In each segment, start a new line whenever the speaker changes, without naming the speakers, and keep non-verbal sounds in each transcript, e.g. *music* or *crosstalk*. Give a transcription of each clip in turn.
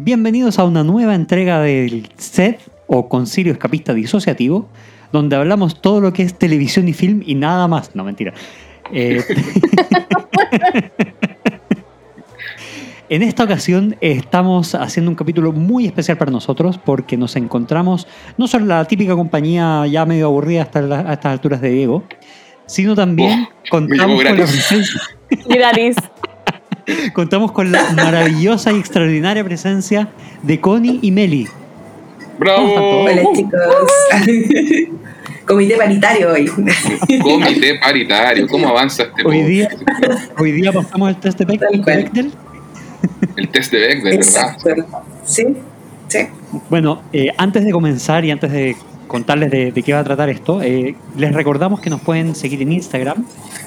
Bienvenidos a una nueva entrega del SED o Concilio Escapista Disociativo, donde hablamos todo lo que es televisión y film y nada más. No, mentira. Eh, *laughs* en esta ocasión estamos haciendo un capítulo muy especial para nosotros porque nos encontramos no solo la típica compañía ya medio aburrida hasta la- a estas alturas de Diego, sino también
Oh,
contamos con, la presencia,
Gratis.
Contamos con la maravillosa y extraordinaria presencia de Connie y Meli.
¡Bravo!
Hola chicos. *laughs* Comité paritario hoy.
Comité paritario. ¿Cómo avanza este
Hoy día, hoy día pasamos el test de. Bechdel.
El test de Beck, de verdad.
Exacto. Sí, sí.
Bueno, eh, antes de comenzar y antes de contarles de, de qué va a tratar esto, eh, les recordamos que nos pueden seguir en Instagram,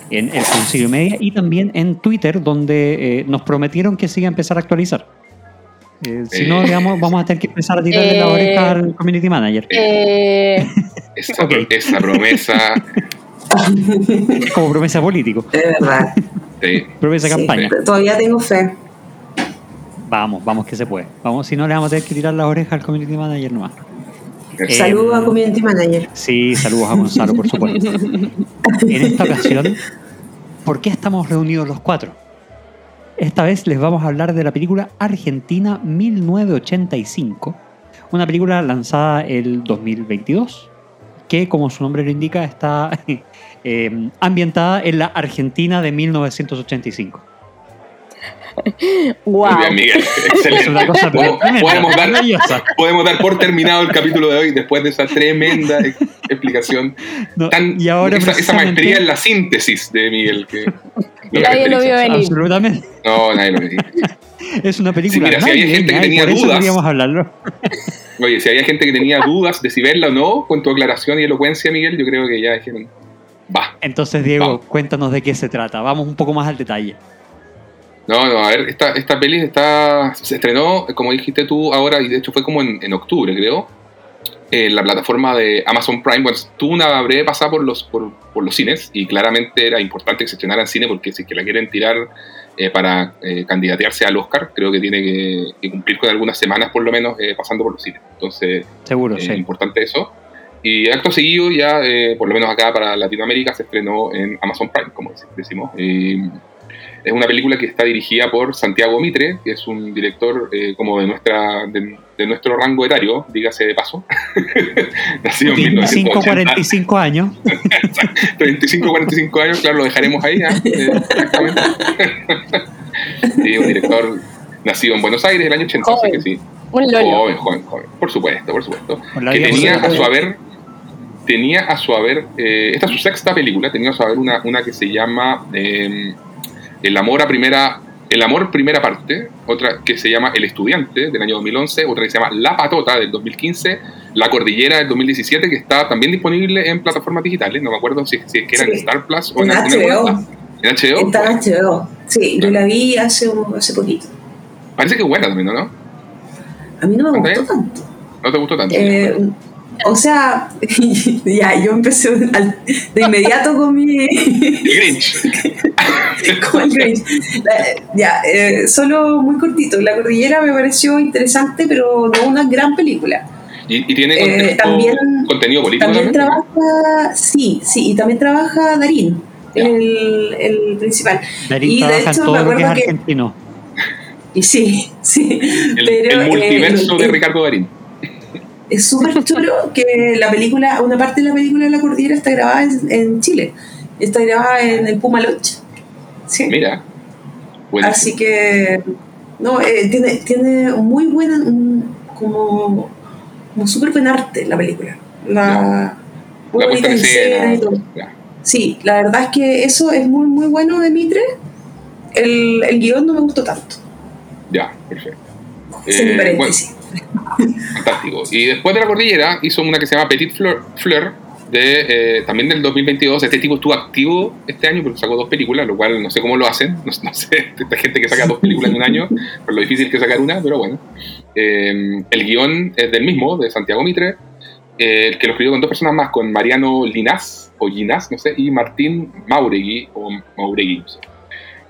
en el Concilio Media, y también en Twitter, donde eh, nos prometieron que se iba a empezar a actualizar. Eh, si no,
Eh.
digamos, vamos a tener que empezar a tirarle la oreja al community manager.
Eh,
Esa,
Ok.
esa promesa. *laughs*
Como promesa político,
Es verdad.
sí.
promesa
Sí,
campaña.
Todavía tengo fe.
Vamos, vamos que se puede. Vamos, si no, le vamos a tener que tirar la oreja al community manager nomás. Eh,
Saludos a Community Manager.
Sí, saludos a Gonzalo, por supuesto. *laughs* En esta ocasión, ¿por qué estamos reunidos los cuatro? Esta vez les vamos a hablar de la película Argentina 1985, una película lanzada el 2022, que como su nombre lo indica está *laughs* eh, ambientada en la Argentina de 1985.
Wow.
Muy bien, Miguel. *laughs*
Es una
Excelente.
cosa
Podemos- dar, podemos dar por terminado el capítulo de hoy después de esa tremenda ex- explicación.
No,
Tan,
y ahora
esa, esa maestría en la síntesis de Miguel. Que, *laughs*
Nadie lo vio venir.
Absolutamente.
No, nadie lo vio.
Es una película.
Sí, mira, si había gente que
y
tenía dudas.
hablarlo.
Oye, si había gente que tenía dudas de si verla o no, con tu aclaración y elocuencia, Miguel, yo creo que ya dijeron, va.
Entonces, Diego,
Vamos.
cuéntanos de qué se trata. Vamos un poco más al detalle.
No, no, a ver, esta, esta peli está, se estrenó, como dijiste tú ahora, y de hecho fue como en, en octubre, creo, en la plataforma de Amazon Prime. Bueno, tuvo una breve pasada por los, por, por los cines y claramente era importante que se estrenara en cine porque si es que la quieren tirar eh, para eh, candidatearse al Oscar, creo que tiene que, que cumplir con algunas semanas por lo menos eh, pasando por los cines. Entonces,
Seguro,
eh,
sí.
importante eso. Y acto seguido ya, eh, por lo menos acá para Latinoamérica, se estrenó en Amazon Prime, como dec- decimos. Es una película que está dirigida por Santiago Mitre, que es un director eh, como de nuestra de, de nuestro rango etario, dígase de paso. *laughs* Nacido en
25,
1980.
45 años. *laughs*
35, 45 años, claro, lo dejaremos ahí. ¿ah? Eh, exactamente. *laughs* sí, un director nacido en Buenos Aires el año 80, así que sí.
Un lolo.
Joven, joven, joven. Por supuesto, por supuesto. Que tenía a su haber, tenía a su haber, eh, esta es su sexta película, tenía a su haber una, una que se llama eh, El amor a primera, El amor primera parte, otra que se llama El estudiante del año 2011, otra que se llama La patota del 2015, La cordillera del 2017 que está también disponible en plataformas digitales, no me acuerdo si, si es que era en. Star Plus o
En
en, alguna
HBO.
En HBO.
Está en HBO. Sí, yo
Claro.
la vi hace, un- hace poquito.
Parece que es buena también, ¿no?
A mí no me gustó tanto.
¿No te gustó tanto?
Eh, o sea, *laughs* ya, yo empecé al- de inmediato con mi.
Grinch. *laughs*
con el Grinch. La- Ya, eh, solo muy cortito. La cordillera me pareció interesante, pero no una gran película.
Y, y tiene
Eh, también-
contenido político
También
también.
trabaja, sí, sí, y también trabaja Darín, el, el principal.
Darín
y de
trabaja en todo
me
lo que es
que.
argentino.
Y sí, *laughs* sí.
El,
pero,
el
eh,
multiverso de
eh,
Ricardo Darín.
Es súper chulo que la película, una parte de la película de la cordillera está grabada en, en Chile. Está grabada en el Puma Lodge. Sí.
Mira. Bueno,
Así que, no, eh, tiene, tiene muy buena, un- como, como súper buen arte la película. La, muy
la
bonita escena. Sí, la verdad es que eso es muy, muy bueno de Mitre. El, el guion no me gustó tanto.
Ya, perfecto. Eh. Fantástico. Y después de la cordillera hizo una que se llama Petit Fleur, Fleur de, eh, también del 2022. Este tipo estuvo activo este año porque sacó dos películas, lo cual no sé cómo lo hacen. *laughs* No, no sé, esta gente que saca dos películas en un año, por lo difícil que sacar una, pero bueno. Eh, el guion es del mismo, de Santiago Mitre, eh, el que lo escribió con dos personas más, con Mariano Linás, o Ginás, no sé, y Martín Mauregui, o Mauregui, no sé.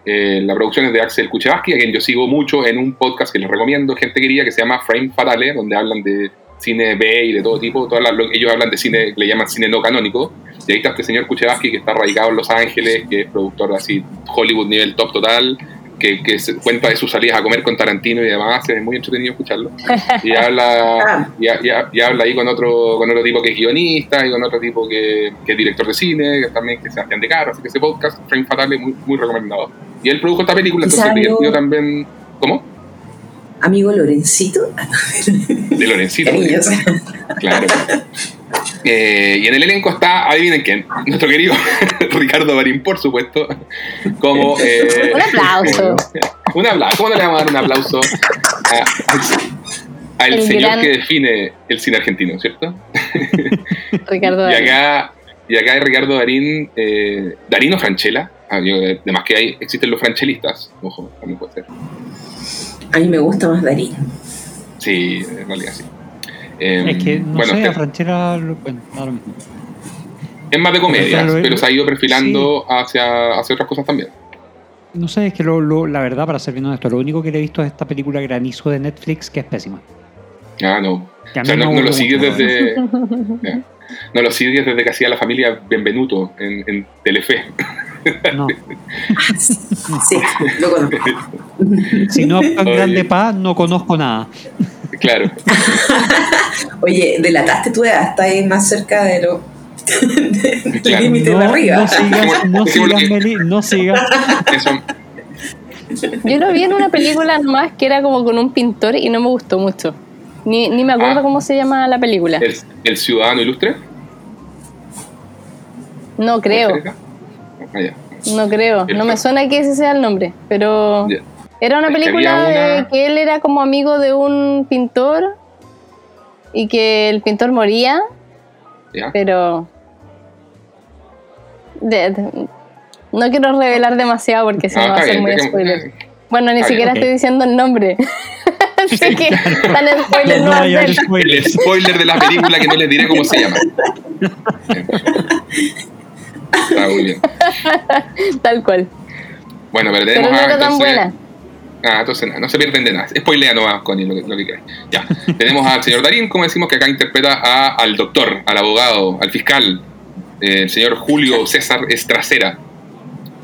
Eh, la producción es de Axel Kuchevaski, a quien yo sigo mucho en un podcast que les recomiendo, gente quería, que se llama Frame Fatale, donde hablan de cine B y de todo tipo. Ellos hablan de cine, le llaman cine no canónico. Y ahí está este señor Kuchevaski, que está radicado en Los Ángeles, que es productor así, Hollywood nivel top total, que, que se cuenta de sus salidas a comer con Tarantino y demás. Es muy entretenido escucharlo. *laughs* Y habla, y, ha- y ha- y habla ahí con otro, con otro tipo que es guionista y con otro tipo que, que es director de cine, que también que es Sebastián de Carro. Así que ese podcast, Frame Fatale, muy, muy recomendado. Y él produjo esta película, entonces
yo
también. ¿Cómo?
Amigo Lorencito.
De *laughs* Lorencito. Claro. Eh, y en el elenco está, adivinen quién, nuestro querido *laughs* Ricardo Barín, por supuesto, como... eh, *laughs*
Un aplauso.
un aplauso. ¿Cómo no le vamos a dar un aplauso a- al
El
señor
gran-
que define el cine argentino, ¿cierto?
Ricardo
Y
Darín.
acá, y acá hay Ricardo Darín, eh, Darín o Franchella. Ah, además que hay, existen los franchelistas, ojo, también puede ser.
A mí me gusta más Darín.
Sí, en realidad sí. Eh,
Es que, no
bueno,
sé, a Franchera... lo- Bueno, lo mismo.
es más de comedia,
Claro,
pero se ha ido perfilando hacia, hacia otras cosas también.
No sé, es que lo, lo- la verdad, para ser bien honesto, lo único que le he visto es esta película Granizo de Netflix, que es pésima.
Ah, no. O sea, no, no lo sigues desde. No lo sigues *laughs* desde que hacía la familia Benvenuto en, en Telefe.
No. *laughs*
Sí, lo conozco. *laughs*
Si no es tan
Oye.
grande pa, no conozco nada.
Claro. *laughs*
Oye, delataste tu edad, está ahí más cerca de lo del
Claro.
límite de
No,
arriba.
no sigas, no sigas, Meli, no sigas.
Eso,
Yo lo vi en una película nomás que era como con un pintor y no me gustó mucho. Ni, ni me acuerdo
Ah.
cómo se llama la película.
el, el ciudadano ilustre.
No creo,
Ah, ya.
no creo. No me suena que ese sea el nombre, pero
Ya.
era una
Es que
película de
una-
que él era como amigo de un pintor y que el pintor moría,
Ya.
pero de- de- no quiero revelar demasiado porque si
Ah,
no va a
bien,
muy spoiler. Bueno, ni
Está
siquiera
bien, ok.
estoy diciendo el nombre. *laughs* Así que tan *laughs* spoiler
No
no va a ser.
El spoiler de la película que no les diré cómo se llama. *laughs* Está muy bien. *laughs*
Tal cual.
Bueno, pero
Pero
tenemos
no
a,
tan
entonces-
buena.
Ah, entonces nada, no se pierden de nada. Spoilea nomás, Connie, lo que, lo que queráis. Ya. Tenemos al señor Darín, como decimos, que acá interpreta a- al doctor, al abogado, al fiscal, eh, el señor Julio César Estracera.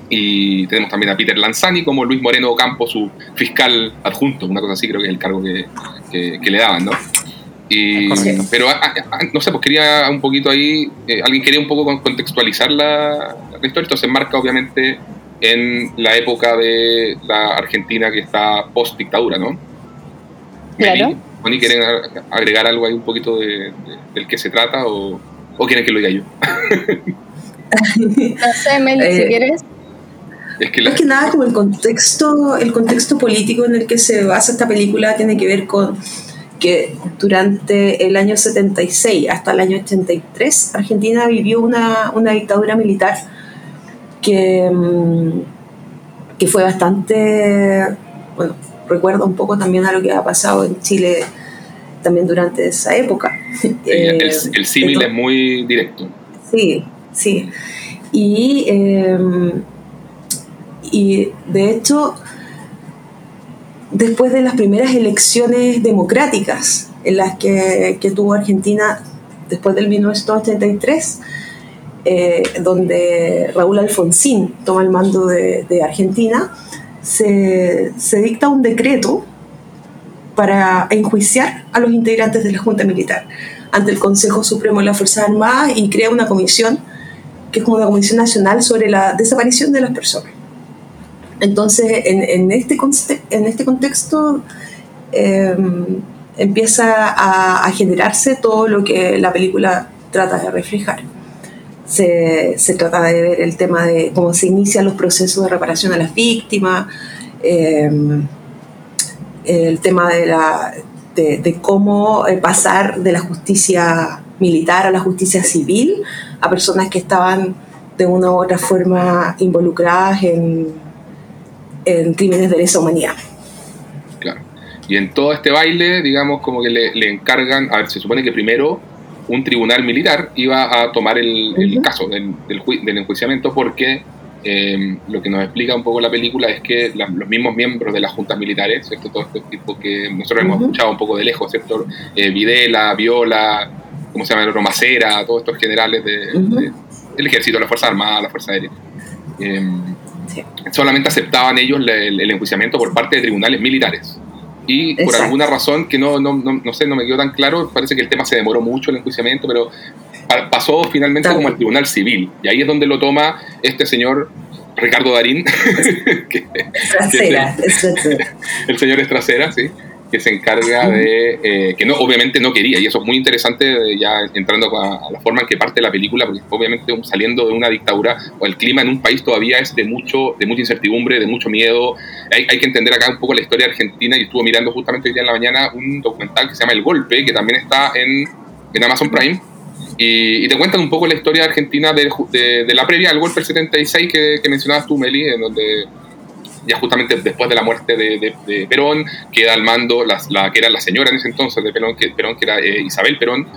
Y tenemos también a Peter Lanzani como Luis Moreno Ocampo, su fiscal adjunto, una cosa así creo que es el cargo que, que- que le daban, ¿no? Y,
Es correcto.
pero, ah, ah, no sé, pues quería un poquito ahí, eh, alguien quería un poco con- contextualizar la, la historia, esto se enmarca obviamente en la época de la Argentina que está post dictadura, ¿no?
Claro.
¿quieren a- agregar algo ahí un poquito de, de- del que se trata o, o quieren que lo diga yo? *laughs*
No sé, Meli, si
Eh,
quieres.
Es que la,
Más que nada, como el contexto, el contexto político en el que se basa esta película tiene que ver con que durante el año 76 hasta el año 83 Argentina vivió una, una dictadura militar que, mm, que fue bastante, bueno, recuerda un poco también a lo que ha pasado en Chile también durante esa época.
el,
Eh,
el símil es muy directo.
Sí, sí. Y, eh, y de hecho, después de las primeras elecciones democráticas en las que, tuvo Argentina después del 1983, eh, donde Raúl Alfonsín toma el mando de, Argentina, se, se dicta un decreto para enjuiciar a los integrantes de la Junta Militar ante el Consejo Supremo de las Fuerzas Armadas y crea una comisión que es como una comisión nacional sobre la desaparición de las personas. Entonces, en, en este, en este contexto eh, empieza a, generarse todo lo que la película trata de reflejar. Se, trata de ver el tema de cómo se inician los procesos de reparación a las víctimas, eh, el tema de, la, de cómo eh, pasar de la justicia militar a la justicia civil a personas que estaban de una u otra forma involucradas en, en crímenes de lesa humanidad.
Claro. Y en todo este baile, digamos, como que le, le encargan, a ver, se supone que primero un tribunal militar iba a tomar el, caso del, del, del enjuiciamiento porque eh, lo que nos explica un poco la película es que la- los mismos miembros de las juntas militares, ¿cierto? Todo este tipo que nosotros hemos escuchado un poco de lejos, ¿cierto? Eh, Videla, Viola, ¿cómo se llama? el otro? Macera, todos estos generales de, de- del ejército, la Fuerza Armada, la Fuerza Aérea. Eh,
Sí.
Solamente aceptaban ellos el, el enjuiciamiento por parte de tribunales militares. Y por alguna razón que no, no, no, no sé, no me quedó tan claro, parece que el tema se demoró mucho el enjuiciamiento, pero pa- pasó finalmente
También.
como al tribunal civil. Y ahí es donde lo toma este señor Ricardo Darín, *laughs* que-
es
el señor Estracera, sí, que se encarga de, eh, que no, obviamente no quería, y eso es muy interesante eh, ya entrando a, a la forma en que parte la película, porque obviamente saliendo de una dictadura, o el clima en un país todavía es de mucho, de mucha incertidumbre, de mucho miedo, hay, hay que entender acá un poco la historia argentina, y estuve mirando justamente hoy día en la mañana un documental que se llama El Golpe, que también está en, en Amazon Prime, y, y te cuentan un poco la historia argentina de, de- de la previa al golpe del 76 que, que mencionabas tú, Meli, en donde ya justamente después de la muerte de, Perón, queda al mando que era la señora en ese entonces de Perón, que, Perón, que era eh, Isabel Perón,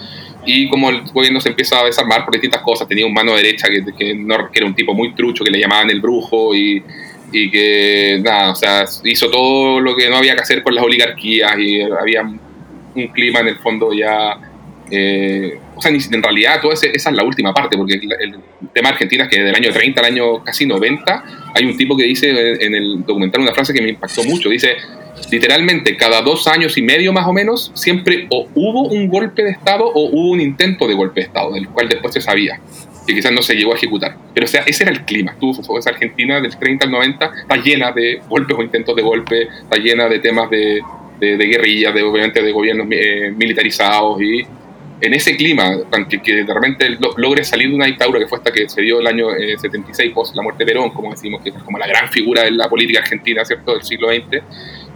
y como el gobierno se empieza a desarmar por distintas cosas, tenía un mano derecha que, que, no- que era un tipo muy trucho, que le llamaban el brujo, y, y que nada, o sea, hizo todo lo que no había que hacer con las oligarquías, y había un clima en el fondo ya... eh, o sea, en realidad toda esa es la última parte, porque el, el tema de Argentina es que del año 30 al año casi 90 hay un tipo que dice en, en el documental una frase que me impactó mucho, dice, literalmente cada dos años y medio más o menos, siempre o hubo un golpe de Estado o hubo un intento de golpe de Estado, del cual después se sabía, que quizás no se llegó a ejecutar. Pero o sea, ese era el clima. Tú, esa Argentina del 30 al 90 está llena de golpes o intentos de golpe, está llena de temas de, de, de guerrillas, de, obviamente de gobiernos eh, militarizados y en ese clima, que, que de repente lo- logre salir de una dictadura que fue hasta que se dio el año eh, 76, post la muerte de Perón, como decimos, que es como la gran figura de la política argentina, ¿cierto?, del siglo XX,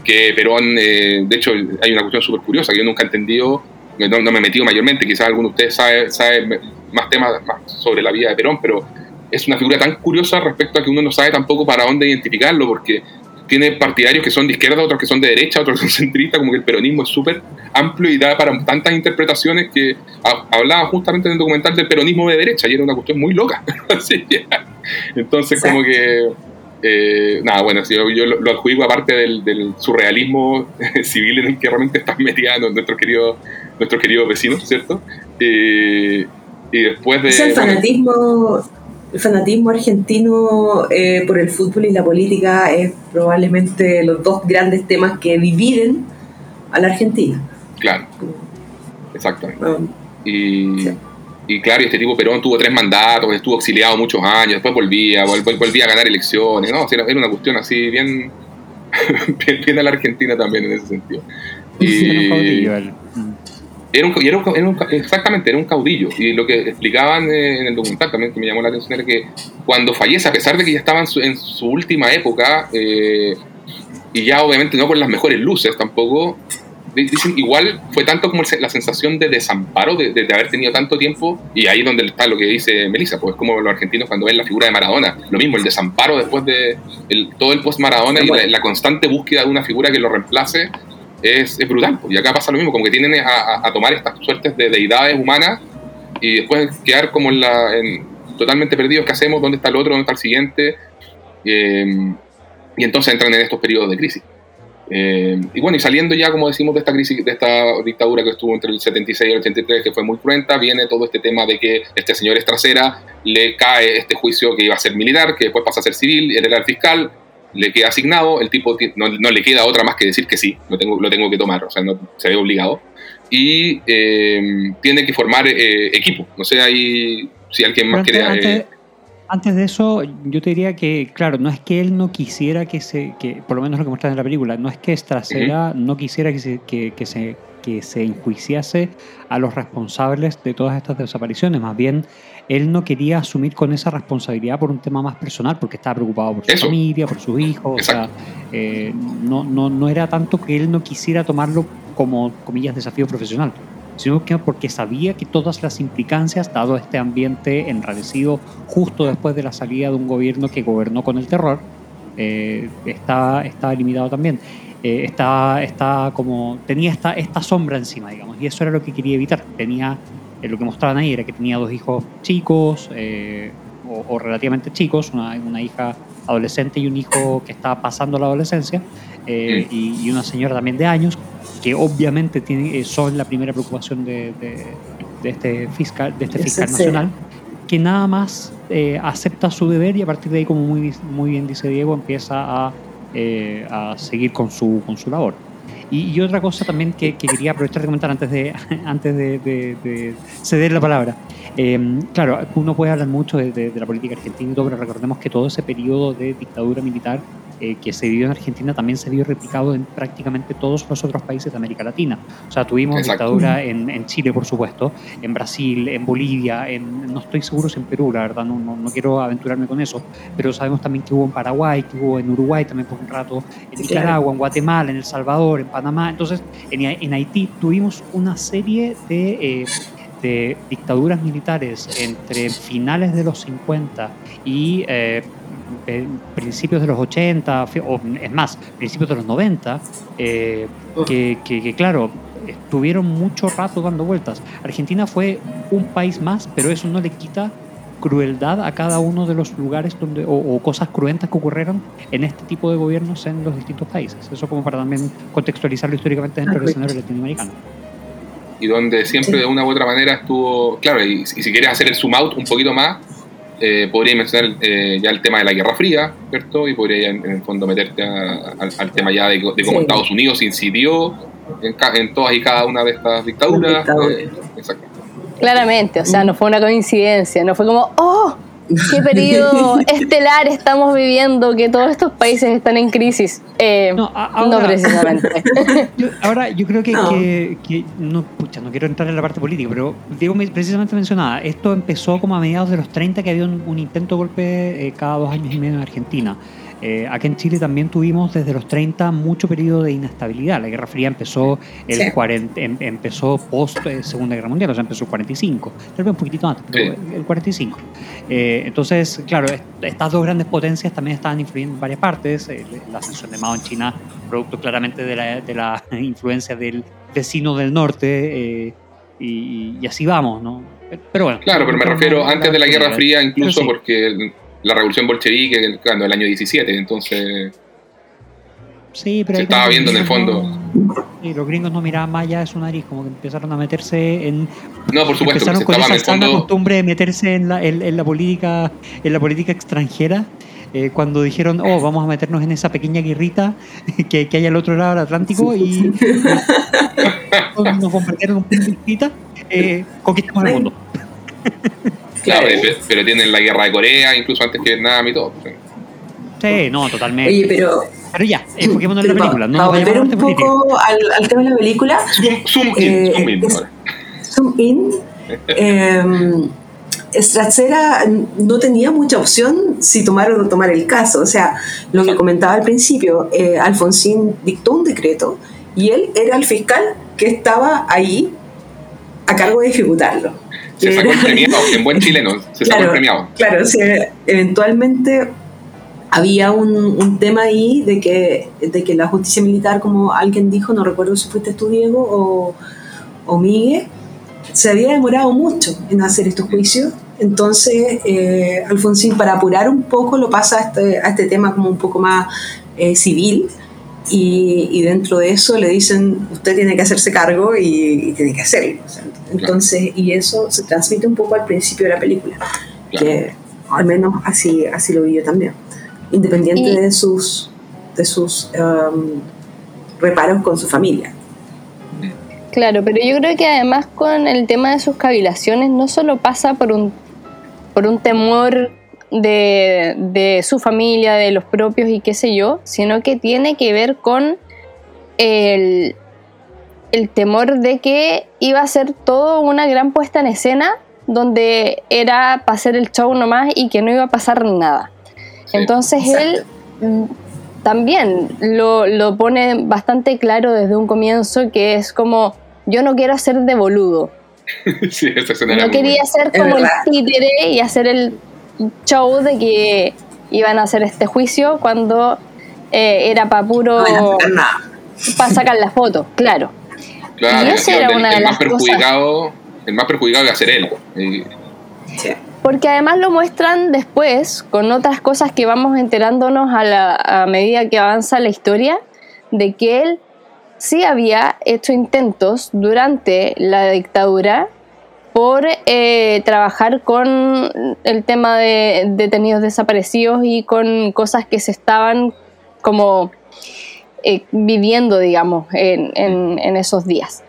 que Perón, eh, de hecho, hay una cuestión súper curiosa que yo nunca he entendido, no, no me he metido mayormente, quizás alguno de ustedes sabe, sabe más temas más sobre la vida de Perón, pero es una figura tan curiosa respecto a que uno no sabe tampoco para dónde identificarlo, porque tiene partidarios que son de izquierda, otros que son de derecha, otros *laughs* que son centristas, como que el peronismo es súper amplio y da para tantas interpretaciones que ha- hablaba justamente en el documental del peronismo de derecha y era una cuestión muy loca. *laughs* Entonces, como que, eh, nada, bueno, yo, yo lo, lo adjudico aparte del, del surrealismo *laughs* civil en el que realmente están metidos nuestros queridos, nuestros queridos vecinos, ¿cierto? Eh, y después de...
Es el
bueno,
fanatismo, el fanatismo argentino eh, por el fútbol y la política es probablemente los dos grandes temas que dividen a la Argentina.
claro, exactamente.
Um,
Y,
Sí.
y claro, y este tipo Perón tuvo tres mandatos, estuvo exiliado muchos años, después volvía, vol- vol- volvía a ganar elecciones, ¿no? O sea, era una cuestión así bien, *laughs* bien, bien a la Argentina también en ese sentido. Y-
él. Mm.
Era un, y era un- era un- exactamente, era un caudillo. Y lo que explicaban eh, en el documental también, que me llamó la atención, era que cuando fallece, a pesar de que ya estaba en su, en su última época, eh, y ya obviamente no con las mejores luces tampoco, dicen igual fue tanto como la sensación de desamparo de, de- de haber tenido tanto tiempo, y ahí donde está lo que dice Melissa, pues como los argentinos cuando ven la figura de Maradona, lo mismo, el desamparo después de el- todo el post-Maradona y la, la constante búsqueda de una figura que lo reemplace es, es brutal. pues. Y acá pasa lo mismo, como que tienden a, a- tomar estas suertes de deidades humanas y después quedar como en la, en- totalmente perdidos. ¿Qué hacemos? ¿Dónde está el otro? ¿Dónde está el siguiente? Eh, y entonces entran en estos periodos de crisis. Eh, y bueno, y saliendo ya, como decimos, de esta crisis, de esta dictadura que estuvo entre el 76 y el 83, que fue muy cruenta, viene todo este tema de que este señor Estracera le cae este juicio que iba a ser militar, que después pasa a ser civil, él era el fiscal, le queda asignado, el tipo ti- no, no le queda otra más que decir que sí, lo tengo, lo tengo que tomar, o sea, no, se ve obligado. Y eh, tiene que formar eh, equipo. No sé ahí si alguien más quiere...
antes,
eh,
antes- de eso, yo te diría que, claro, no es que él no quisiera que se, que, por lo menos lo que muestran en la película, no es que Estracera no quisiera que se, que, que se, que se enjuiciase a los responsables de todas estas desapariciones, más bien él no quería asumir con esa responsabilidad por un tema más personal, porque estaba preocupado por su
Eso.
familia, por sus hijos, o sea, eh, no, no, no era tanto que él no quisiera tomarlo como, comillas, desafío profesional, sino que porque sabía que todas las implicancias, dado este ambiente enrarecido justo después de la salida de un gobierno que gobernó con el terror, eh, estaba, estaba limitado también. Eh, estaba, estaba como, tenía esta, esta sombra encima, digamos, y eso era lo que quería evitar. Tenía, eh, lo que mostraban ahí era que tenía dos hijos chicos, eh, o, relativamente chicos, una, una hija adolescente y un hijo que está pasando la adolescencia, eh, y, y una señora también de años, que obviamente tiene, eh, son la primera preocupación de, de- de este fiscal, de este fiscal nacional, que nada más eh, acepta su deber y a partir de ahí, como muy, muy bien dice Diego, empieza a, eh, a seguir con su, con su labor. Y, y otra cosa también que, que quería aprovechar de comentar antes de, *laughs* antes de, de- de ceder la palabra. Eh, claro, uno puede hablar mucho de, de- de la política argentina y todo, pero recordemos que todo ese periodo de dictadura militar eh, que se vivió en Argentina también se vio replicado en prácticamente todos los otros países de América Latina. O sea, tuvimos
Exacto.
dictadura en, en Chile, por supuesto, en Brasil, en Bolivia, en, no estoy seguro si en Perú, la verdad, no, no, no quiero aventurarme con eso, pero sabemos también que hubo en Paraguay, que hubo en Uruguay también por un rato, en. Nicaragua, en Guatemala, en El Salvador, en Panamá. Entonces, en, en Haití tuvimos una serie de, eh, de dictaduras militares entre finales de los 50 y eh, eh, principios de los 80, fi- o es más, principios de los 90, eh, que, que- que, claro, estuvieron mucho rato dando vueltas. Argentina fue un país más, pero eso no le quita crueldad a cada uno de los lugares donde o, o cosas cruentas que ocurrieron en este tipo de gobiernos en los distintos países. Eso como para también contextualizarlo históricamente dentro del escenario latinoamericano.
y donde siempre
Sí.
de una u otra manera estuvo, claro, y, y si quieres hacer el zoom out un poquito más, eh, podría mencionar eh, ya el tema de la Guerra Fría, ¿cierto? Y podría ya en, en el fondo meterte a- al, al tema ya de, de cómo
Sí.
Estados Unidos incidió en, ca- en todas y cada una de estas dictaduras. Eh, exacto.
Claramente, o sea, no fue una coincidencia, no fue como, oh, qué *laughs* periodo estelar estamos viviendo, que todos estos países están en crisis. Eh,
No,
no, precisamente. *laughs*
Yo- ahora, yo creo que,
No.
que- que- no, pucha, no quiero entrar en la parte política, pero Diego me- precisamente mencionaba, esto empezó como a mediados de los 30, que había un, un intento de golpe eh, cada dos años y medio en Argentina. Eh, aquí en Chile también tuvimos desde los 30 mucho periodo de inestabilidad. La Guerra Fría empezó el
Sí.
40 em- empezó post eh, Segunda Guerra Mundial, o sea, empezó el 45, tal vez un poquitito antes, pero
Sí.
el 45. Eh, entonces, claro, est- estas dos grandes potencias también estaban influyendo en varias partes. Eh, la ascensión de Mao en China, producto claramente de la, de la *laughs* influencia del vecino del norte, eh, y, y así vamos, ¿no? Pero bueno.
Claro, pero me refiero antes de la Guerra Fría, incluso
sí.
porque la revolución bolchevique, claro, el año 17, entonces
Sí, pero
se estaba viendo en el fondo.
no- sí, los gringos no miraban más allá de su nariz, como que empezaron a meterse en.
No, por supuesto, que
empezaron
se
con
estaba en
esa sana
fondo.
costumbre de meterse en la, en, en la política en la política extranjera. eh, cuando dijeron, oh, vamos a meternos en esa pequeña guerrita *laughs* que, que hay al otro lado del Atlántico y, y *laughs* nos bombardearon un poquitito, eh, conquistamos el mundo. *laughs*
Claro,
Claro.
pe- pero tienen la guerra de Corea, incluso antes que Vietnam y todo.
Sí, no, totalmente.
Oye, pero,
pero ya, enfoquémonos en la película.
para
No vayamos
volver un poco al, al tema de la película,
Zoom, zoom in,
Eh,
zoom in.
es-. Zoom In, eh, Stracera no tenía mucha opción si tomar o no tomar el caso. O sea, lo que comentaba al principio, eh, Alfonsín dictó un decreto y él era el fiscal que estaba ahí a cargo de ejecutarlo. *laughs*
Se sacó el premiado, en buen chileno, se sacó el premiado.
Claro, o sea, eventualmente había un, un tema ahí de que, de que la justicia militar, como alguien dijo, no recuerdo si fuiste tú, Diego, o, o Miguel, se había demorado mucho en hacer estos juicios. Entonces, eh, Alfonsín, para apurar un poco, lo pasa a este, a este tema como un poco más eh, civil. Y, y dentro de eso le dicen, usted tiene que hacerse cargo y, y tiene que hacerlo. O sea, entonces, y eso se transmite un poco al principio de la película
Claro.
que al menos así, así lo vi yo también. Independiente
Y-
de sus, de sus um, reparos con su familia.
Claro, pero yo creo que además con el tema de sus cavilaciones no solo pasa por un, por un temor de, de su familia, de los propios y qué sé yo, sino que tiene que ver con el, el temor de que iba a ser todo una gran puesta en escena donde era para hacer el show nomás y que no iba a pasar nada.
Sí.
Entonces
Exacto.
él también lo, lo pone bastante claro desde un comienzo que es como yo no quiero hacer de boludo. *laughs*
sí, esa escena era
No
muy
quería ser como el títere y hacer el show de que iban a hacer este juicio cuando eh, era para puro
No
para sacar la foto, claro.
Claro,
Y esa era
el-
una de
el
las
más perjudicado, el más perjudicado iba a ser él.
Sí.
porque además lo muestran después con otras cosas que vamos enterándonos a, la, a medida que avanza la historia, de que él sí había hecho intentos durante la dictadura por eh, trabajar con el tema de detenidos desaparecidos y con cosas que se estaban como eh, viviendo, digamos, en, en, esos días.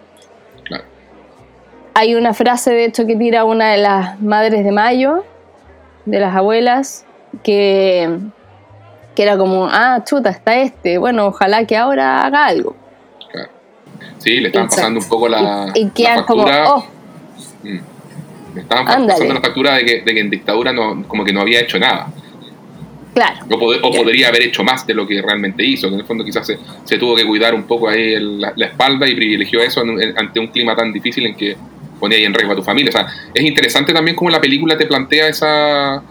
Hay una frase, de hecho, que tira una de las madres de Mayo, de las abuelas, que, que era como, ah, chuta, está este, bueno, ojalá que ahora haga algo.
Sí, le estaban pasando un poco la, y, factura. Oh. Mm. Le estaban pasando la factura de que, de que, en dictadura no, como que no había hecho nada.
Claro.
O, podría haber hecho más de lo que realmente hizo, en el fondo quizás se, se tuvo que cuidar un poco ahí la, espalda y privilegió eso ante un clima tan difícil en que ponía ahí en riesgo a tu familia. O sea, es interesante también cómo la película te plantea esa,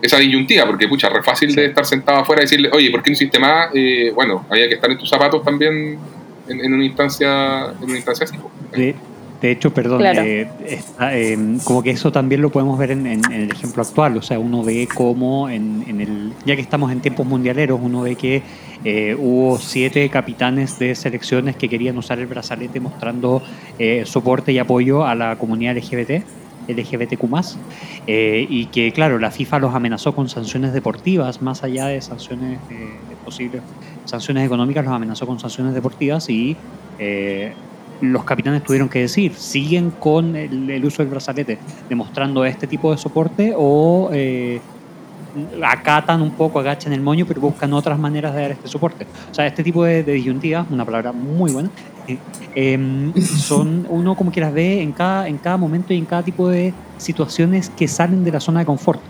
esa disyuntiva, porque pucha, re fácil de estar sentado afuera y decirle, oye, ¿por qué no hiciste más? Eh, bueno, había que estar en tus zapatos también en, una instancia en una instancia así.
De, hecho, perdón, eh, em, como que eso también lo podemos ver en, el ejemplo actual, o sea, uno ve cómo en, el, ya que estamos en tiempos mundialeros, uno ve que eh, hubo siete capitanes de selecciones que querían usar el brazalete mostrando eh, soporte y apoyo a la comunidad LGBT. LGBTQ y que claro, la FIFA los amenazó con sanciones deportivas, más allá de sanciones posibles sanciones económicas, los amenazó con sanciones deportivas y eh, los capitanes tuvieron que decir, siguen con el, uso del brazalete, demostrando este tipo de soporte o eh, acatan un poco, agachan el moño, pero buscan otras maneras de dar este soporte. O sea, este tipo de, disyuntivas, una palabra muy buena, eh, em, son uno como que las ve en cada, en cada momento y en cada tipo de situaciones que salen de la zona de confort.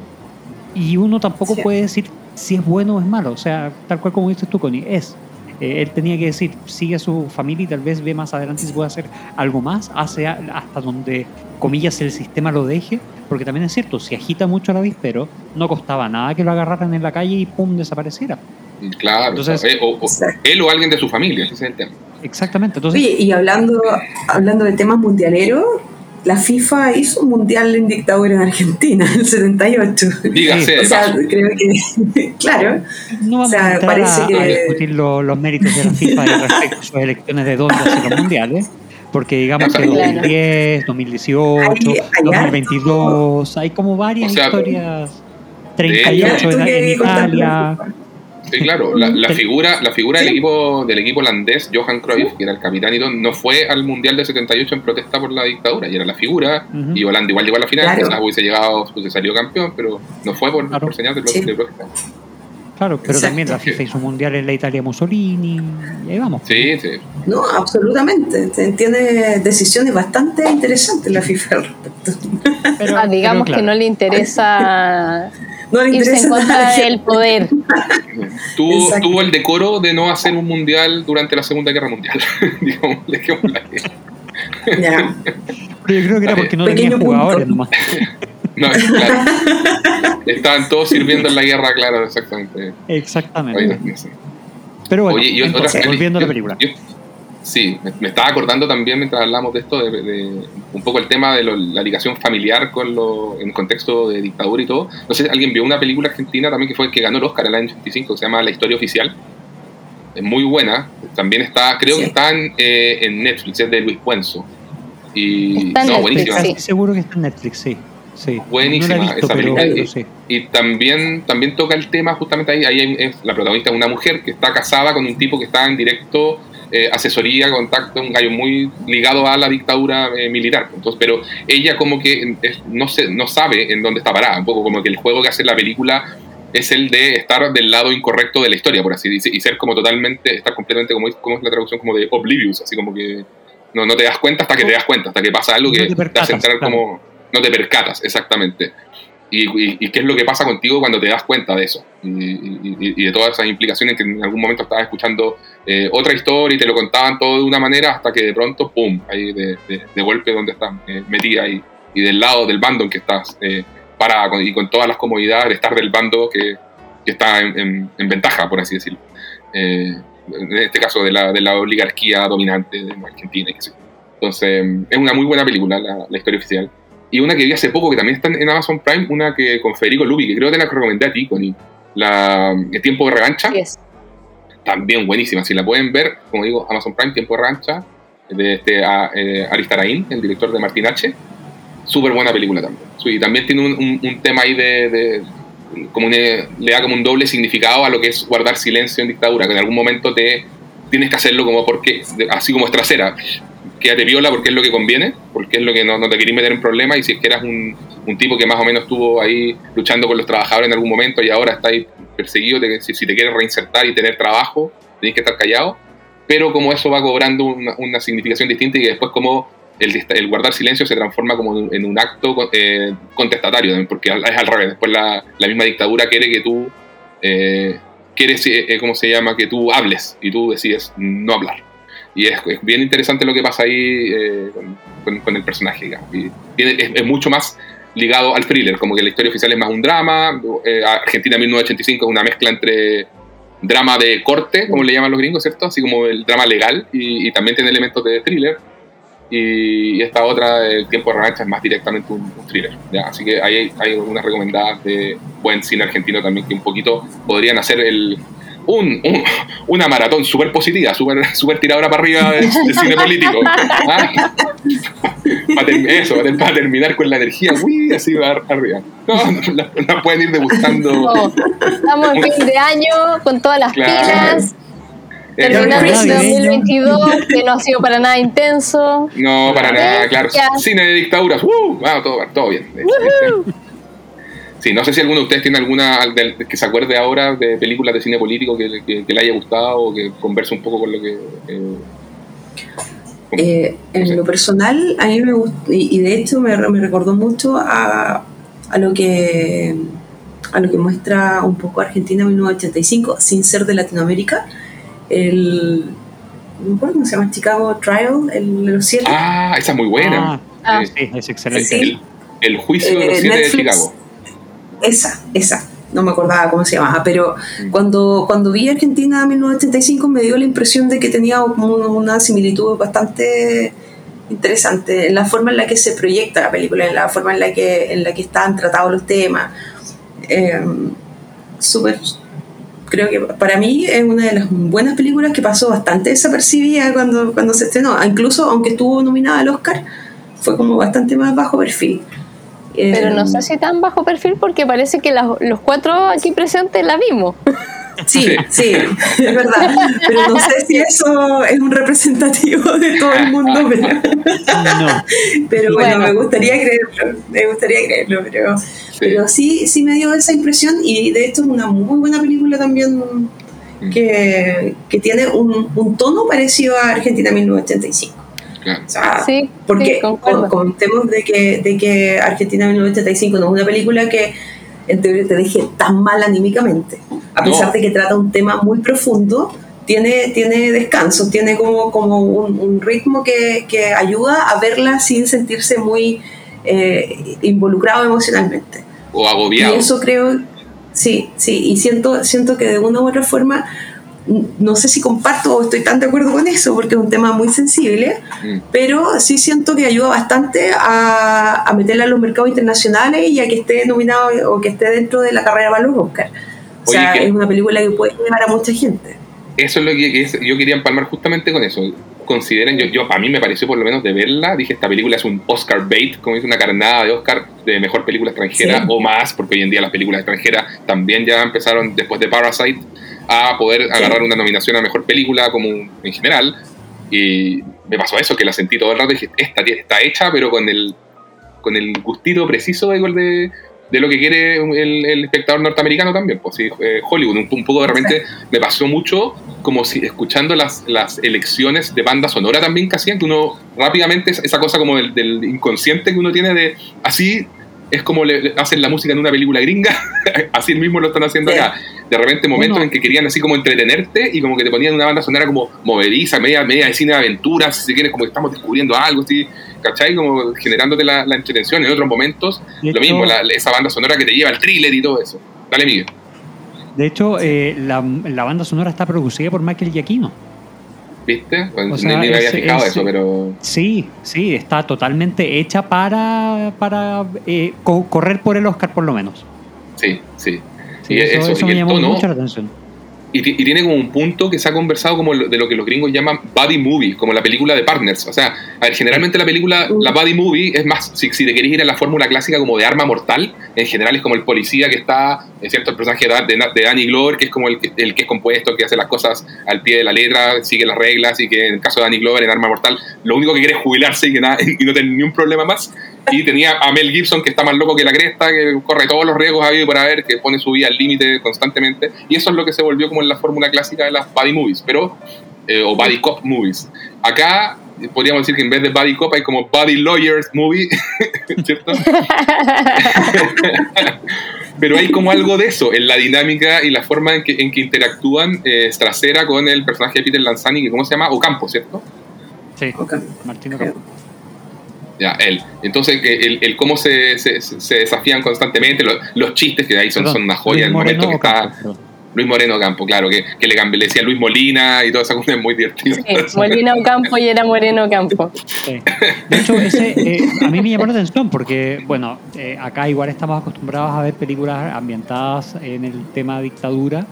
Y uno tampoco puede decir si es bueno o es malo. O sea, tal cual como dices tú, Connie, es. Eh, él tenía que decir, sigue a su familia y tal vez ve más adelante si puede hacer algo más, hace hasta donde, comillas, el sistema lo deje, porque también es cierto, si agita mucho la pero no costaba nada que lo agarraran en la calle y pum, desapareciera.
Claro, Entonces, eh, o, él o alguien de su familia, ese es el tema.
Exactamente. Entonces,
y hablando, hablando de temas mundialeros, la FIFA hizo un mundial en dictadura en Argentina, en el 78.
Dígase.
o sea, creo que, *laughs* claro.
No vamos a, parece a, que... discutir los méritos de la FIFA respecto a sus elecciones de dónde hacer los mundiales. Porque digamos que 2010, 2018, 2022, hay como varias historias. 38 en, en Italia.
Sí, claro. La, figura, la figura del equipo del equipo holandés, Johan Cruyff, que era el capitán y todo, no fue al Mundial del 78 en protesta por la dictadura, y era la figura, y Holanda igual llegó a la final, claro. hubiese llegado, pues, salió campeón, pero no fue por, por señal de, protesta.
Claro, pero también la FIFA hizo un mundial en la Italia Mussolini, y ahí vamos.
Sí, sí.
No, absolutamente. Tiene decisiones bastante interesantes la FIFA al respecto.
Pero, ah, digamos que no le interesa no le interesa irse en contra del poder.
Tuvo, tuvo, el decoro de no hacer un mundial durante la Segunda Guerra Mundial. *laughs* Digamos,
ya. Pero yo creo que era porque no tenía jugadores nomás. *laughs*
No, claro. Estaban todos sirviendo en la guerra, claro, exactamente.
Exactamente. Pero bueno, Oye, volviendo a la película.
Sí, me, estaba acordando también mientras hablamos de esto, de, un poco el tema de la ligación familiar con lo, en contexto de dictadura y todo. No sé, alguien vio una película argentina también que fue que ganó el Oscar en el año 85, que se llama La Historia Oficial. Es muy buena. También está, creo que está en, eh, en, Netflix, es de Luis Puenzo. Y,
no, buenísima. Sí.
Seguro que está en Netflix, sí. Sí,
Buenísima esa película. y, también, también toca el tema justamente ahí, ahí es la protagonista es una mujer que está casada con un tipo que está en directo eh, asesoría, contacto, un gallo muy ligado a la dictadura eh, militar. Entonces, pero ella como que no, se, no sabe en dónde está parada, un poco como que el juego que hace la película es el de estar del lado incorrecto de la historia, por así decirlo, y ser como totalmente, estar completamente, como, como es la traducción, como de oblivious, así como que no, no te das cuenta hasta que te das cuenta, hasta que pasa algo que te, hace entrar como... No te percatas, exactamente y, qué es lo que pasa contigo cuando te das cuenta de eso y, de todas esas implicaciones que en algún momento estabas escuchando eh, otra historia y te lo contaban todo de una manera hasta que de pronto, ¡pum!, ahí de, de, golpe donde estás eh, metida y, y del lado del bando en que estás eh, parada y con todas las comodidades de estar del bando que, que está en, en, ventaja, por así decirlo. en este caso de la, de la oligarquía dominante de Argentina. Entonces, es una muy buena película, la, la historia oficial. Y una que vi hace poco, que también está en Amazon Prime, una que con Federico Lupi, que creo que te la recomendé a ti, Connie. La, El tiempo de revancha.
Yes.
También buenísima. Si la pueden ver, como digo, Amazon Prime, tiempo de revancha, de este, a, eh, Aristarain, el director de Martin H. Súper buena película también. Y también tiene un, un, un tema ahí de, de como le da como un doble significado a lo que es guardar silencio en dictadura, que en algún momento te tienes que hacerlo como porque, así como es trasera, quédate viola porque es lo que conviene, porque es lo que no, te querís meter en problemas y si es que eras un, tipo que más o menos estuvo ahí luchando con los trabajadores en algún momento y ahora está ahí perseguido, si, te quieres reinsertar y tener trabajo, tienes que estar callado, pero como eso va cobrando una, significación distinta y después como el, el, guardar silencio se transforma como en un acto eh, contestatario, porque es al revés, después la, misma dictadura quiere que tú... Eh, quieres, eh, ¿cómo se llama? Que tú hables y tú decides no hablar. Y es, es bien interesante lo que pasa ahí eh, con, con, con, el personaje, digamos. Y tiene, es, es, mucho más ligado al thriller, como que la historia oficial es más un drama. Eh, Argentina 1985 es una mezcla entre drama de corte, como le llaman los gringos, ¿cierto? Así como el drama legal y, y también tiene elementos de thriller. Y, y, esta otra, El tiempo de revancha, es más directamente un, un thriller. ¿ya? Así que hay, hay algunas recomendadas de buen cine argentino también que un poquito podrían hacer el, un, un, una maratón súper positiva, súper super tiradora para arriba de, de cine político. ¿Ah? para eso, para terminar con la energía, uy, así va arriba. No, no, no pueden ir degustando.
No, estamos en fin de año con todas las claro. pilas. Terminando este 2022, que no ha sido para nada intenso.
No, para nada, claro. Cine de dictaduras, uh, wow, todo, todo bien. Sí, no sé si alguno de ustedes tiene alguna que se acuerde ahora de películas de cine político que, que, que le haya gustado o que converse un poco con lo que. Eh,
eh, en sé. lo personal, a mí me gustó, y, y de hecho me, me, recordó mucho a, a, lo que a lo que muestra un poco Argentina 1985, sin ser de Latinoamérica el no recuerdo cómo se llama Chicago Trial el de los siete
ah esa es muy buena
ah, eh, sí, es excelente
sí. el, el, juicio de los eh, siete Netflix, de Chicago
esa esa no me acordaba cómo se llamaba, pero mm. cuando, cuando vi Argentina 1985 me dio la impresión de que tenía una similitud bastante interesante en la forma en la que se proyecta la película, en la forma en la que, en la que están tratados los temas. Eh, Súper creo que para mí es una de las buenas películas que pasó bastante desapercibida cuando, cuando se estrenó. Incluso aunque estuvo nominada al Oscar, fue como bastante más bajo perfil.
Pero no sé si tan bajo perfil porque parece que la, los cuatro aquí presentes la vimos.
Sí, sí, es verdad. Pero no sé si eso es un representativo de todo el mundo. Pero, no. pero bueno, bueno, me gustaría creerlo. Me gustaría creerlo, pero sí. pero sí, sí me dio esa impresión y de hecho es una muy buena película también que, que tiene un, un tono parecido a Argentina 1985.
Claro.
O sea, sí, porque sí, contemos de que, de que Argentina 1985 no es una película que en teoría te deje tan mal anímicamente. A pesar no. de que trata un tema muy profundo, tiene, tiene descanso, tiene como, como un, un ritmo que, que, ayuda a verla sin sentirse muy eh, involucrado emocionalmente.
O agobiado.
Y eso creo, sí, sí, y siento, siento que de una u otra forma no sé si comparto o estoy tan de acuerdo con eso porque es un tema muy sensible, mm. pero sí siento que ayuda bastante a, a, meterla en los mercados internacionales y a que esté nominado o que esté dentro de la carrera para los Oscar. O Oye, sea, es una película que puede llegar a mucha gente.
Eso es lo que es, yo quería empalmar justamente con eso. Consideren, yo, yo, a mí me pareció por lo menos de verla, dije, esta película es un Oscar bait, como dice una carnada de Oscar de mejor película extranjera sí. o más, porque hoy en día las películas extranjeras también ya empezaron después de Parasite a poder agarrar una nominación a mejor película como en general. Y me pasó eso, que la sentí todo el rato y dije, esta está hecha, pero con el, con el gustito preciso de, de, de lo que quiere el, el, espectador norteamericano también. Pues sí, eh, Hollywood, un, un, poco de repente me pasó mucho como si escuchando las, las elecciones de banda sonora también que hacían, que uno rápidamente, esa cosa como del, del inconsciente que uno tiene de así es como le hacen la música en una película gringa, *laughs* así mismo lo están haciendo sí. acá. De repente momentos bueno. en que querían así como entretenerte y como que te ponían una banda sonora como movediza, media, media de cine de aventuras, si quieres como que estamos descubriendo algo, así, ¿cachai? Como generándote la, la entretención. En otros momentos, de lo hecho, mismo, la, esa banda sonora que te lleva al thriller y todo eso. Dale, Miguel.
De hecho, eh, la, la, banda sonora está producida por Michael Giacchino.
¿Viste? Bueno,
O sea,
ni me había fijado
es-
eso, pero.
Sí, sí, está totalmente hecha para, para eh, co- correr por el Oscar por lo menos.
Sí, sí.
Sí,
Y
eso,
eso,
eso
y
me llamó
tono-
mucho la atención.
Y, ti- y tiene como un punto que se ha conversado como de lo que los gringos llaman body movie, como la película de Partners. O sea, a ver, generalmente la película, la body movie es más, si, si te querés ir a la fórmula clásica como de arma mortal, en general es como el policía que está, es cierto, el personaje de, de, Danny Glover, que es como el que, el que es compuesto, que hace las cosas al pie de la letra, sigue las reglas, y que en el caso de Danny Glover en arma mortal, lo único que quiere es jubilarse y, que nada, *laughs* y no tener ni un problema más. Y tenía a Mel Gibson, que está más loco que la cresta, que corre todos los riesgos habido y por haber, que pone su vida al límite constantemente. Y eso es lo que se volvió como en la fórmula clásica de las body movies, pero eh, o body cop movies. Acá eh, podríamos decir que en vez de body cop hay como body lawyers movie, *laughs* ¿cierto? *laughs* pero hay como algo de eso en la dinámica y la forma en que, en que interactúan eh, Trasera con el personaje de Peter Lanzani, que ¿cómo se llama? Ocampo, ¿cierto?
Sí,
Ok.
Martín Ocampo.
Ya, él. Entonces, que el, el cómo se, se, se desafían constantemente, los, los chistes que ahí son,
Perdón,
son una joya,
Luis
el momento
Moreno
que está. Luis Moreno Campo, claro, que, que le, le decía Luis Molina y toda esa cosa es muy divertida.
Sí, Molina Ocampo y era Moreno Ocampo.
Sí. De hecho, ese, eh, a mí me llamó la atención porque, bueno, eh, acá igual estamos acostumbrados a ver películas ambientadas en el tema dictadura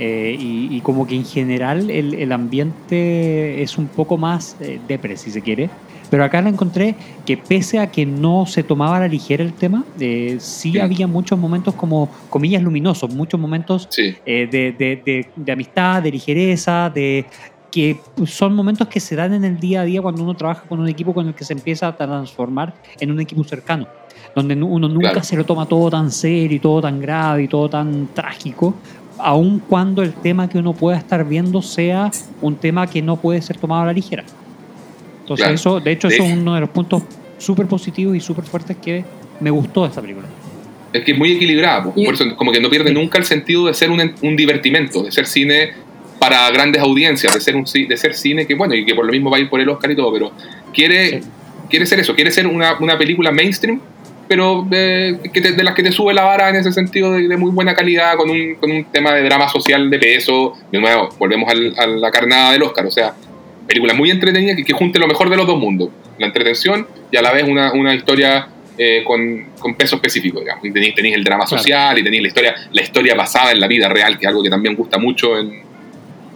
eh, y, y como que en general el, el ambiente es un poco más eh, depre, si se quiere. Pero acá lo encontré que pese a que no se tomaba a la ligera el tema, eh, sí
Sí.
había muchos momentos como comillas luminosos, muchos momentos
Sí,
eh, de, de- de- de amistad, de ligereza, de que son momentos que se dan en el día a día cuando uno trabaja con un equipo con el que se empieza a transformar en un equipo cercano, donde uno nunca
Claro.
se lo toma todo tan serio y todo tan grave y todo tan trágico, aun cuando el tema que uno pueda estar viendo sea un tema que no puede ser tomado a la ligera. Entonces
Claro.
eso, de hecho,
De
eso es uno de los puntos súper positivos y súper fuertes que me gustó de esta película.
es que es muy equilibrada, por eso como que no pierde nunca el sentido de ser un, un divertimento, de ser cine para grandes audiencias, de ser, un, de ser cine que, bueno, y que por lo mismo va a ir por el Oscar y todo, pero quiere,
Sí.
quiere ser eso, quiere ser una, una película mainstream, pero eh, que te- de las que te sube la vara en ese sentido de, de muy buena calidad, con un, con un tema de drama social de peso. De nuevo, volvemos al- a la carnada del Oscar, o sea, película muy entretenida que, que junte lo mejor de los dos mundos, la entretención y a la vez una, una historia eh, con, con peso específico, digamos. Y tenéis, tenéis el drama
Claro.
social y tenéis la historia, la historia basada en la vida real, que es algo que también gusta mucho en,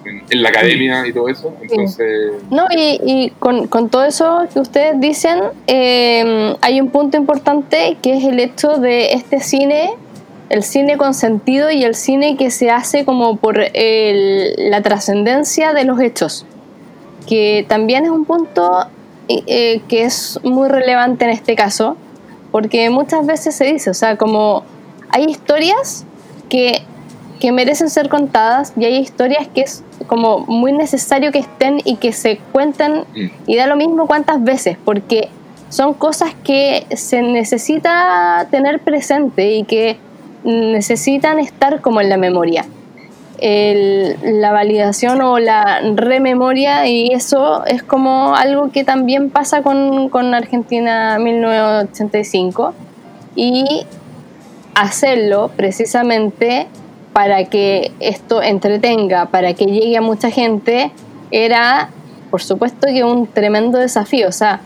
en, en la academia y todo eso. Entonces,
No, y, y con, con todo eso que ustedes dicen, eh, hay un punto importante que es el hecho de este cine, el cine con sentido y el cine que se hace como por el- la trascendencia de los hechos, que también es un punto eh, que es muy relevante en este caso, porque muchas veces se dice, o sea, como hay historias que, que merecen ser contadas y hay historias que es como muy necesario que estén y que se cuenten
mm,
y da lo mismo cuántas veces, porque son cosas que se necesita tener presente y que necesitan estar como en la memoria. La validación o la rememoria y eso es como algo que también pasa con, con Argentina 1985 y hacerlo precisamente para que esto entretenga, para que llegue a mucha gente, era por supuesto que un tremendo desafío. O sea,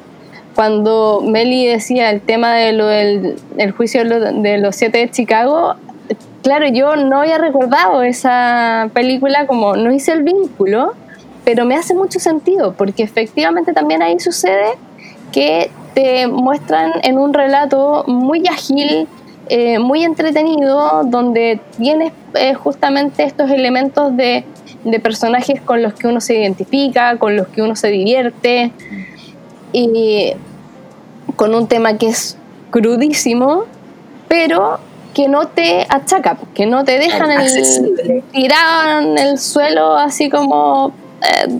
cuando Meli decía el tema de lo del el juicio de los siete de Chicago, claro, yo no había recordado esa película, como no hice el vínculo, pero me hace mucho sentido, porque efectivamente también ahí sucede que te muestran en un relato muy ágil, eh, muy entretenido, donde tienes eh, justamente estos elementos de, de personajes con los que uno se identifica, con los que uno se divierte, y con un tema que es crudísimo, pero que no te achaca, que no te dejan el, tirado en el suelo así como eh,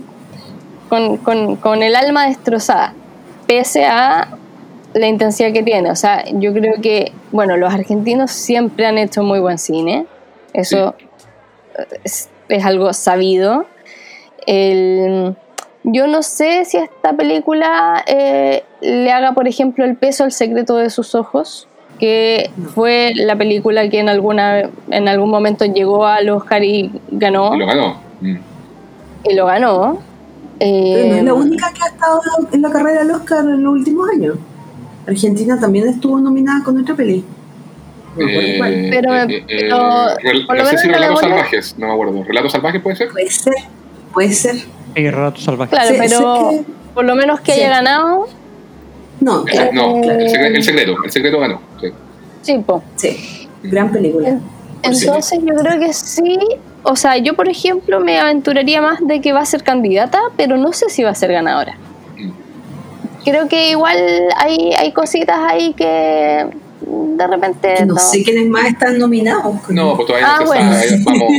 con, con- con el alma destrozada, pese a la intensidad que tiene. O sea, yo creo que, bueno, los argentinos siempre han hecho muy buen cine, eso es, es algo sabido. El- yo no sé si esta película eh, le haga, por ejemplo, el peso al secreto de sus ojos, que fue la película que en, alguna, en algún momento llegó al Oscar y ganó
y lo ganó. Mm.
y lo ganó.
Pero no es la
Eh,
única que ha estado en la carrera del Oscar en los últimos años. Argentina también estuvo nominada con otra peli. No cuál.
Eh,
Pero-
eh, eh,
pero,
rel-
por lo
no sé si Relatos Salvajes, no me acuerdo. ¿Relatos Salvajes puede ser?
Puede ser, puede ser.
Y Relatos Salvajes.
claro,
Sí,
pero
que-
por lo menos que
sí.
haya ganado,
No,
Eh,
claro,
no,
claro.
el secreto, el secreto, el secreto ganó. sí.
sí, po.
Sí, gran película. No.
Entonces yo creo que sí. O sea, yo por ejemplo me aventuraría más de que va a ser candidata, pero no sé si va a ser ganadora.
Mm.
Creo que igual hay, hay cositas ahí que de repente...
No
no.
sé quiénes más están nominados.
No, pues todavía
Ah,
no se
bueno.
sabe. Vamos,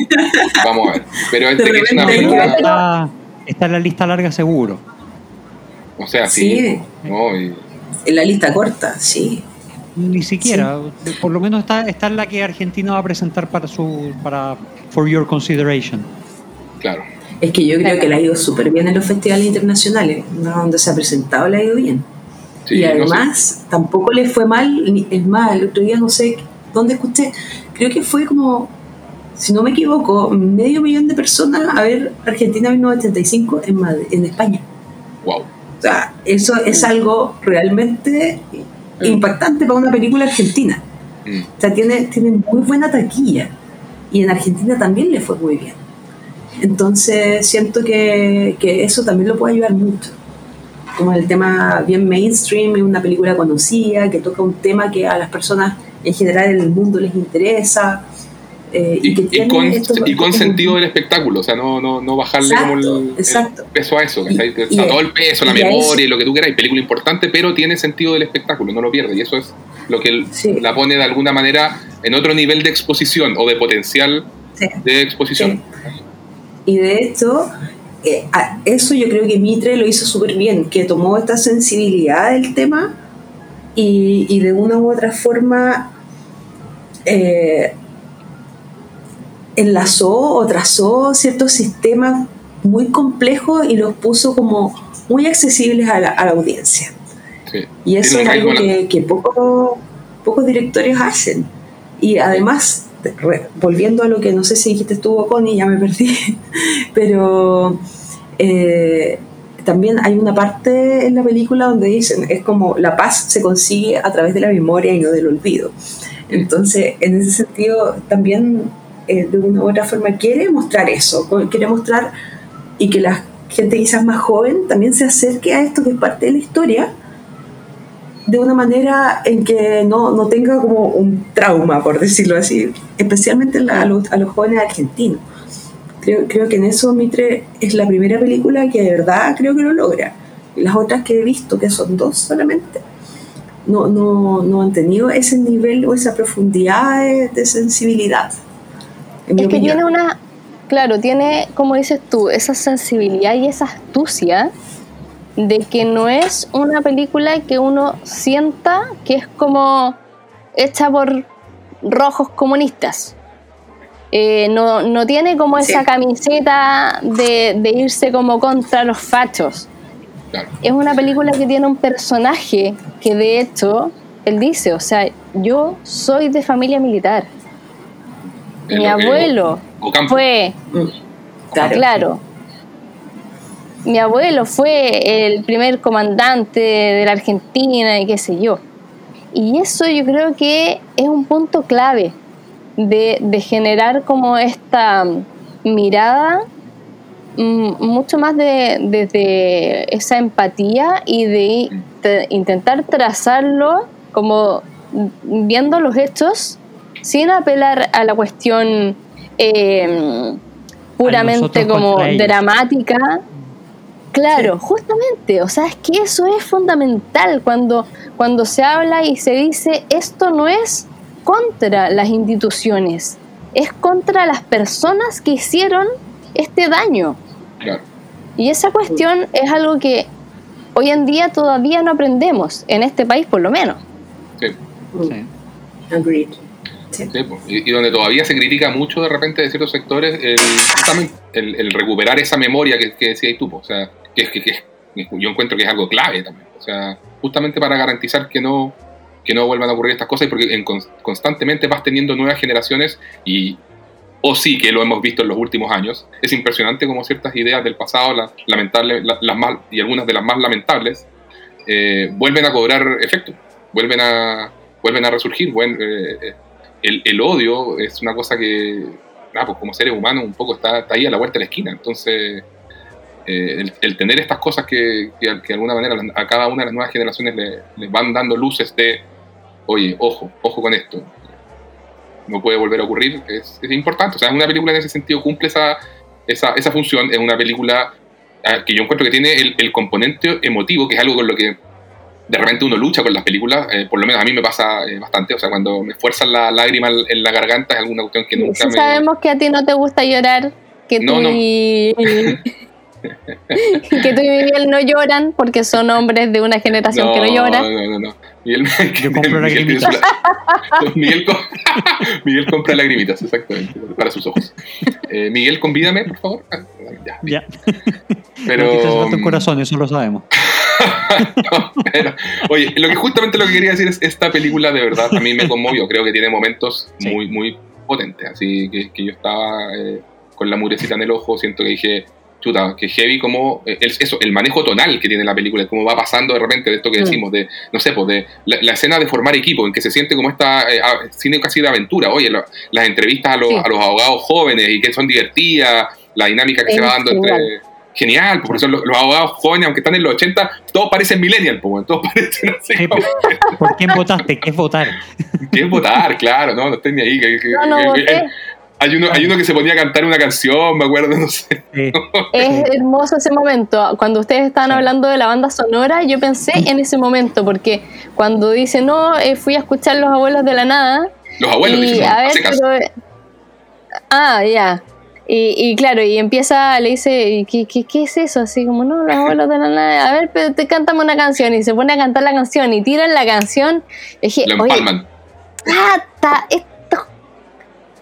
vamos a ver. Pero este
De
que es una película.
Está, está en la lista larga seguro.
O sea, sí.
Sí.
No, y-
En la lista corta, sí.
Ni siquiera. Por lo menos está, está en la que Argentina va a presentar para su. para For Your Consideration.
claro.
Es que yo creo
Claro.
que le ha ido súper bien en los festivales internacionales, ¿no? donde se ha presentado le ha ido bien.
Sí,
y
no sé.
además, tampoco le fue mal, ni- es más, el otro día no sé dónde escuché, creo que fue como, si no me equivoco, medio millón de personas a ver Argentina 1985 en, Madrid- en España.
Wow.
O sea, eso es algo realmente impactante para una película argentina.
Mm.
O sea, tiene, tiene muy buena taquilla. Y en Argentina también le fue muy bien. Entonces siento que, que eso también lo puede ayudar mucho. Como el tema bien mainstream, es una película conocida, que toca un tema que a las personas en general en el mundo les interesa. Eh,
Y,
que
con, y con sentido del espectáculo, o sea, no, no, no bajarle
Exacto,
como el, peso a eso.
Y-
Está
y-
todo el peso, la memoria
eso-
y lo que tú quieras, y película importante, pero tiene sentido del espectáculo, no lo pierde. Y eso es lo que
Sí.
la pone de alguna manera en otro nivel de exposición o de potencial
Sí.
de exposición.
Y de hecho, eh, eso yo creo que Mitre lo hizo súper bien, que tomó esta sensibilidad del tema y, y de una u otra forma eh, enlazó o trazó ciertos sistemas muy complejos y los puso como muy accesibles a la, a la audiencia.
Sí.
Y eso es algo que, que poco- pocos directores hacen. Y además, re- volviendo a lo que no sé si dijiste tú, Connie, ya me perdí, *laughs* pero eh, también hay una parte en la película donde dicen, es como la paz se consigue a través de la memoria y no del olvido. Entonces, en ese sentido, también eh, de una u otra forma quiere mostrar eso, quiere mostrar y que la gente quizás más joven también se acerque a esto que es parte de la historia de una manera en que no, no tenga como un trauma, por decirlo así, especialmente a, los, a los jóvenes argentinos. Creo, creo que en eso Mitre es la primera película que de verdad creo que lo logra. Las otras que he visto, que son dos solamente, no, no, no han tenido ese nivel o esa profundidad de sensibilidad. En mi
Es que
opinión.
tiene una, claro, tiene, como dices tú, esa sensibilidad y esa astucia de que no es una película que uno sienta que es como hecha por rojos comunistas. Eh, no, no tiene como
Sí.
esa camiseta de, de irse como contra los fachos.
Claro.
Es una película que tiene un personaje que de hecho, él dice, o sea, yo soy de familia militar. Mi
que-
abuelo fue
Mm, Claro.
Claro. Mi abuelo fue el primer comandante de la Argentina y qué sé yo. Y eso yo creo que es un punto clave de, de generar como esta mirada mm, mucho más de, desde esa empatía y de, de intentar trazarlo como viendo los hechos sin apelar a la cuestión eh, puramente como dramática. Claro, justamente, o sea, es que eso es fundamental cuando, cuando se habla y se dice esto no es contra las instituciones, es contra las personas que hicieron este daño.
Claro.
Y esa cuestión es algo que hoy en día todavía no aprendemos, en este país por lo menos.
Sí.
Sí.
Agreed.
Po. y, donde todavía se critica mucho de repente de ciertos sectores el, el, recuperar esa memoria que, que decías tú, po. o sea, que, yo encuentro que es algo clave también, o sea, justamente para garantizar que no que no vuelvan a ocurrir estas cosas porque en con- constantemente vas teniendo nuevas generaciones y o sí que lo hemos visto en los últimos años. Es impresionante como ciertas ideas del pasado, las lamentables, las más, y algunas de las más lamentables, eh, vuelven a cobrar efecto, vuelven a, vuelven a resurgir. Eh, el, el, odio es una cosa que, ah, pues como seres humanos, un poco está, está, ahí a la vuelta de la esquina. Entonces, eh, el, tener estas cosas que, que, de alguna manera a cada una de las nuevas generaciones le, le van dando luces de, oye, ojo, ojo con esto no puede volver a ocurrir, es, es, importante. O sea, es una película en ese sentido cumple esa, esa, esa función, es una película ah, que yo encuentro que tiene el, el, componente emotivo, que es algo con lo que de repente uno lucha con las películas, eh, por lo menos a mí me pasa eh, bastante, o sea, cuando me fuerzan la lágrima en la garganta es alguna cuestión que nunca
sí,
me...
Sabemos que a ti no te gusta llorar, que
no,
tú
no. *laughs*
que tú y Miguel no lloran porque son hombres de una generación
no,
que no llora.
No, no, no. Miguel, *laughs*
Yo compro
Miguel,
lagrimitas. *laughs*
Miguel, co- *laughs* Miguel compra lagrimitas, exactamente, para sus ojos. Eh, Miguel, convídame, por favor. Ah, ya,
Ya.
pero,
no te hace falta un corazón, eso lo sabemos.
No, pero, oye, lo que justamente lo que quería decir es esta película de verdad a mí me conmovió. Creo que tiene momentos
Sí.
muy, muy potentes. Así que, que yo estaba eh, con la murecita en el ojo, siento que dije, chuta, que heavy como eh, el, eso, el manejo tonal que tiene la película, cómo va pasando de repente de esto que
Mm.
decimos, de, no sé, pues de la, la escena de formar equipo, en que se siente como esta eh, cine casi de aventura. Oye, las entrevistas a los,
Sí.
a los abogados jóvenes y que son divertidas, la dinámica que
Es
se va dando entre
genial.
genial, porque son los, los abogados jóvenes, aunque están en los 80, todos parecen millennial, pues, todos *laughs* parecen así
Sí,
como,
¿Por quién votaste? ¿Qué es votar?
que es votar, claro, no, no estoy ni ahí. que- que-
No, no
que-
voté.
Hay, uno, hay uno que se ponía a cantar una canción, me acuerdo, no sé. *laughs*
Es hermoso ese momento. Cuando ustedes estaban
Sí.
hablando de la banda sonora, yo pensé en ese momento, porque cuando dice, no, eh, fui a escuchar Los Abuelos de la Nada,
Los abuelos,
y a ver, pero... Ah, ya. Y, y claro, y empieza, le dice, ¿y ¿qué, qué, qué es eso? Así como, no, los abuelos de la nada. A ver, pero te cántame una canción. Y se pone a cantar la canción y tiran la canción. Y dije,
Lo
oye,
empalman.
¡Tata! Esto.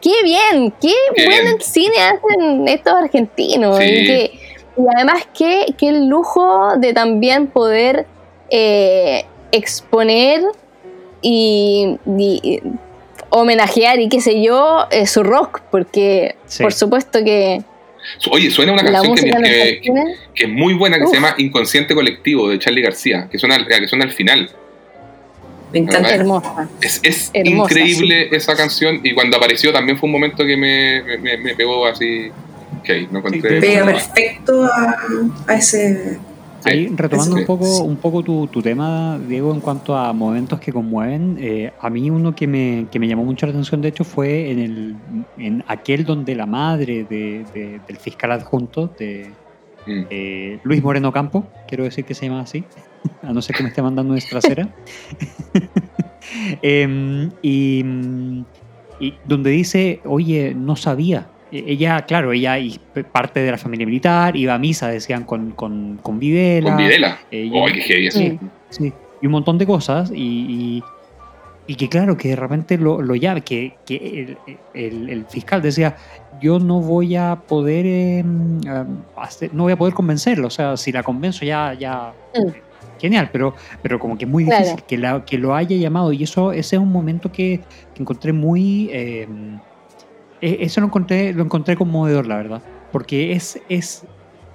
¡Qué bien! ¡Qué,
Qué
buen
bien.
cine hacen estos argentinos!
Sí.
Y, que- y además, qué, qué lujo de también poder eh, exponer y, y homenajear y qué sé yo, eh, su rock, porque
Sí.
por supuesto que
Oye, suena una canción que, es muy buena, que
Uf.
se llama Inconsciente Colectivo, de Charlie García, que suena, que suena al final.
Me encanta.
Hermosa.
Es, es
Hermosa,
increíble esa canción y cuando apareció también fue un momento que me, me- me, me pegó así. Ok, no encontré.
Sí,
Pega perfecto a, a ese.
Ahí retomando
sí,
un poco,
sí.
un poco tu, tu tema, Diego, en cuanto a momentos que conmueven, eh, a mí uno que me, que me llamó mucho la atención, de hecho, fue en, el, en aquel donde la madre de- de- del fiscal adjunto, de
Mm.
eh, Luis Moreno Campo, quiero decir que se llama así, *laughs* a no ser que me esté mandando una trasera, *laughs* Em, y, y donde dice, oye, no sabía. E- Ella, claro, ella y parte de la familia militar, iba a misa, decían, con, con, con Videla.
Con Videla. Oh, qué.
Sí.
Sí, y un montón de cosas. Y, y, y que claro, que de repente lo, lo llave, que, que el, el- el fiscal decía, yo no voy a poder eh, em, hacer- no voy a poder convencerlo. O sea, si la convenzo ya, ya
Mm.
Genial, pero, pero como que es muy
Claro.
difícil que, la- que lo haya llamado. Y eso, ese es un momento que, que encontré muy. eh, e- eso lo encontré, lo encontré conmovedor, la verdad. Porque es, es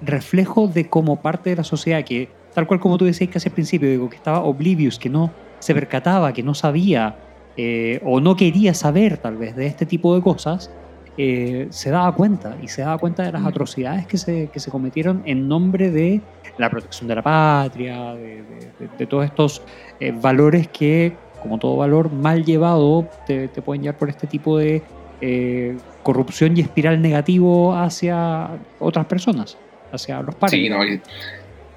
reflejo de cómo parte de la sociedad que, tal cual como tú decías casi al principio, digo, que estaba oblivious, que no se percataba, que no sabía eh, o no quería saber tal vez de este tipo de cosas, eh, se daba cuenta y se daba cuenta de las
Mm.
atrocidades que se, que se cometieron en nombre de la protección de la patria, de, de- de- de todos estos eh, valores que, como todo valor mal llevado, te, te pueden llevar por este tipo de eh, corrupción y espiral negativo hacia otras personas, hacia los pares.
Sí, no,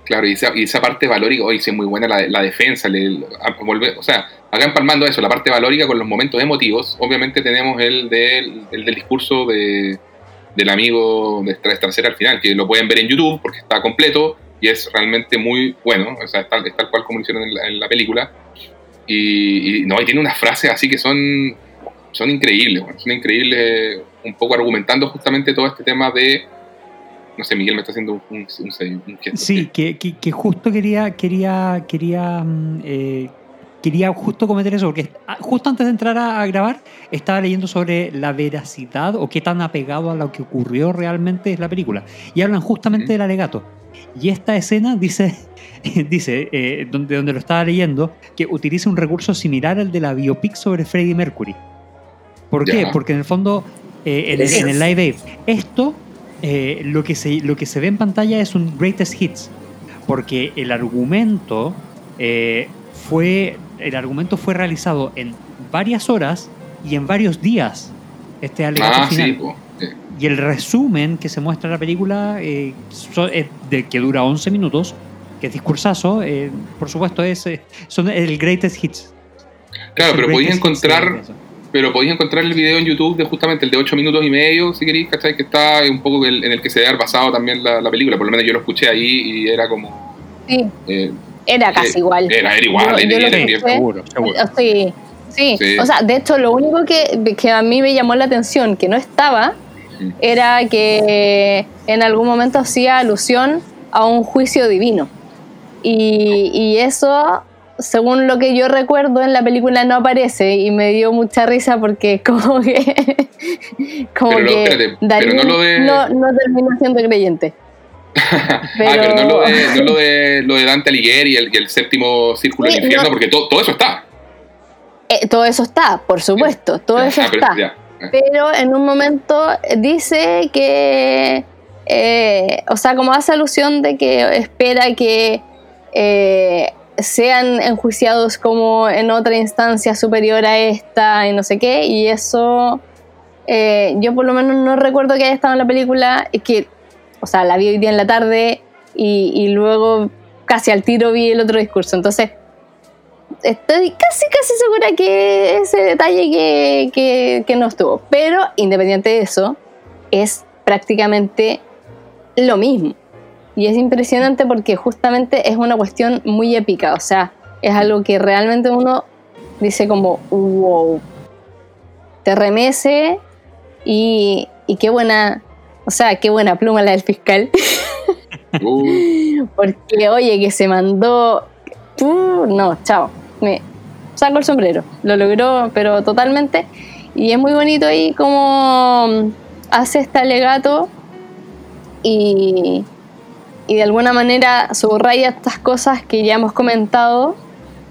claro, y esa, y esa parte valórica, hoy sí es muy buena la, la defensa, a- volver- o sea, acá empalmando eso, la parte valórica con los momentos emotivos, obviamente tenemos el del, el del discurso de, del amigo de Estra- Estracera al final, que lo pueden ver en YouTube porque está completo y es realmente muy bueno, o sea, es tal, es tal cual como lo hicieron en la, en la película. Y, y no, y tiene unas frases así que son, son increíbles, bueno, son increíbles, un poco argumentando justamente todo este tema de no sé, Miguel me está haciendo un, un, un- un gesto.
Sí, que, que- que justo quería, quería, quería mm, eh, quería justo comentar eso, porque ah, justo antes de entrar a, a grabar estaba leyendo sobre la veracidad o qué tan apegado a lo que ocurrió realmente es la película. Y hablan justamente
Ujú.
del alegato. Y esta escena dice, *laughs* dice eh, donde, donde lo estaba leyendo, que utiliza un recurso similar al de la biopic sobre Freddie Mercury. ¿Por qué?
Ya.
Porque en el fondo, eh, en, el, en el Live Aid, esto, eh, lo, que se, lo que se ve en pantalla es un greatest hits. Porque el argumento eh, fue. El argumento fue realizado en varias horas y en varios días. Este alegato
Ah,
final.
sí, po. Sí.
Y el resumen que se muestra en la película, eh, so- es de, que dura 11 minutos, que es discursazo, eh, por supuesto, es, eh, son el greatest hits.
Claro, pero
de-
encontrar. Pero podéis encontrar el video en YouTube de justamente el de 8 minutos y medio, si queréis, ¿cachai? Que está un poco el- en el que se ha basado también la, la película, por lo menos yo lo escuché ahí y era como...
Sí,
eh,
era casi
Eh,
igual.
era- era igual,
Yo-
ahí
yo lo
tenía-
escuché.
seguro, seguro.
Sí, sí,
Sí.
O sea, de hecho, lo único que, que a mí me llamó la atención, que no estaba,
Mm.
era que en algún momento hacía alusión a un juicio divino. Y, y eso, según lo que yo recuerdo, en la película no aparece y me dio mucha risa porque como *laughs* que... Como
Pero
que
espérate, pero no lo de-
no, no terminó siendo creyente. *laughs*
Ah, pero no lo de, no lo de, lo de Dante Alighieri y el, y el séptimo círculo
Sí,
del infierno,
no.
porque todo, todo eso está.
Eh, todo eso está, por supuesto, todo eso
Ah, pero
está. pero en un momento dice que, eh, o sea, como hace alusión de que espera que eh, sean enjuiciados como en otra instancia superior a esta y no sé qué, y eso eh, yo por lo menos no recuerdo que haya estado en la película, y que, o sea, la vi hoy día en la tarde y, y luego casi al tiro vi el otro discurso, entonces estoy casi, casi segura que ese detalle que, que, que no estuvo. Pero independiente de eso, es prácticamente lo mismo. Y es impresionante porque justamente es una cuestión muy épica. O sea, es algo que realmente uno dice como, wow, te remece y, y qué buena, o sea, qué buena pluma la del fiscal. *laughs*
Uh,
Porque, oye, que se mandó. Uh, no, chao. Me saco el sombrero. Lo logró, pero totalmente. Y es muy bonito ahí como hace este alegato y, y de alguna manera subraya estas cosas que ya hemos comentado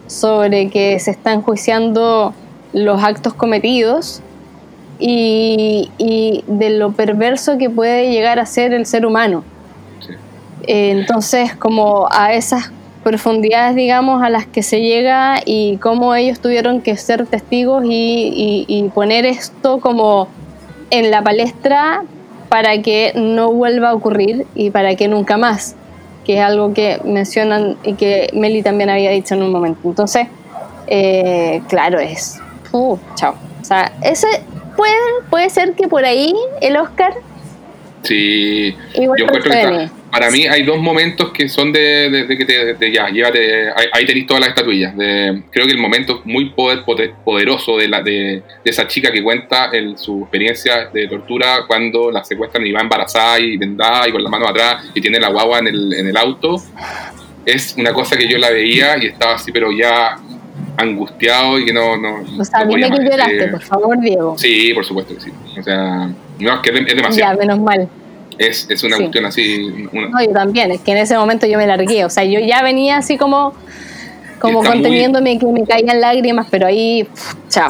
sobre que se están enjuiciando los actos cometidos y, y de lo perverso que puede llegar a ser el ser humano.
sí.
Eh, Entonces, como a esas profundidades, digamos, a las que se llega y cómo ellos tuvieron que ser testigos y, y- y poner esto como en la palestra para que no vuelva a ocurrir y para que nunca más, que es algo que mencionan y que Meli también había dicho en un momento. Entonces, eh, claro, es... Uh, chao. O sea, ese puede, puede ser que por ahí el Oscar
Sí,
igual
yo encuentro que para mí hay dos momentos que son de, de- de que te, de ya, llévate, ahí, ahí tenéis todas las estatuillas. De, creo que el momento muy poder, poder- poderoso de, la, de, de esa chica que cuenta el- su experiencia de tortura cuando la secuestran y va embarazada y vendada y con la mano atrás y tiene la guagua en el, en el auto, es una cosa que yo la veía y estaba así, pero ya angustiado y que no... no
O sea,
no
dime que lloraste,
Eh,
por favor, Diego.
Sí, por supuesto que sí. O sea, no, es que es, de- es
Ya,
demasiado.
menos mal.
Es, es una
Sí.
cuestión así... una-
No, yo también, es que en ese momento yo me largué. O sea, yo ya venía así como, como
muy-
conteniéndome que me caían lágrimas, pero ahí, pff, chao.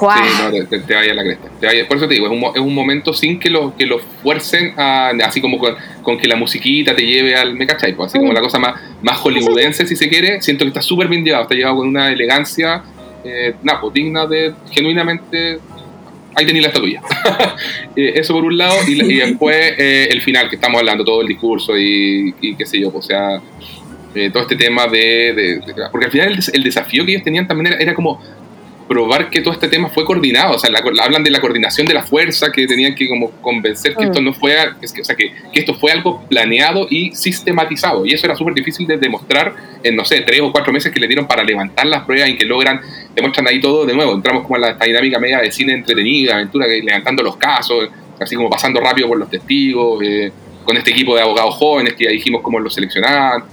Sí, no, te, te, vaya la cresta. Te vaya- por eso te digo, es un, es un momento sin que lo, que lo fuercen a, así como con, con que la musiquita te lleve al, ¿me cachai? Pues así como
Mm.
la cosa más, más hollywoodense, si se quiere, siento que está súper bien llevado, está llevado con una elegancia, eh, nada, pues, digna de, genuinamente, ahí tenéis la estatuilla. *laughs* Eh, eso por un lado, y, después eh, el final, que estamos hablando, todo el discurso y, qué sé yo, pues, o sea, eh, todo este tema de, Porque al final el, des- el desafío que ellos tenían también era como probar que todo este tema fue coordinado, o sea, la- hablan de la coordinación de la fuerza, que tenían que como convencer que
Mm.
esto no fue, es que, o sea, que, que esto fue algo planeado y sistematizado, y eso era súper difícil de demostrar en, no sé, tres o cuatro meses que le dieron para levantar las pruebas y que logran, demuestran ahí todo de nuevo, entramos como en la, esta dinámica media de cine entretenido, de aventura, que levantando los casos, así como pasando rápido por los testigos, eh, con este equipo de abogados jóvenes que ya dijimos cómo los seleccionaban,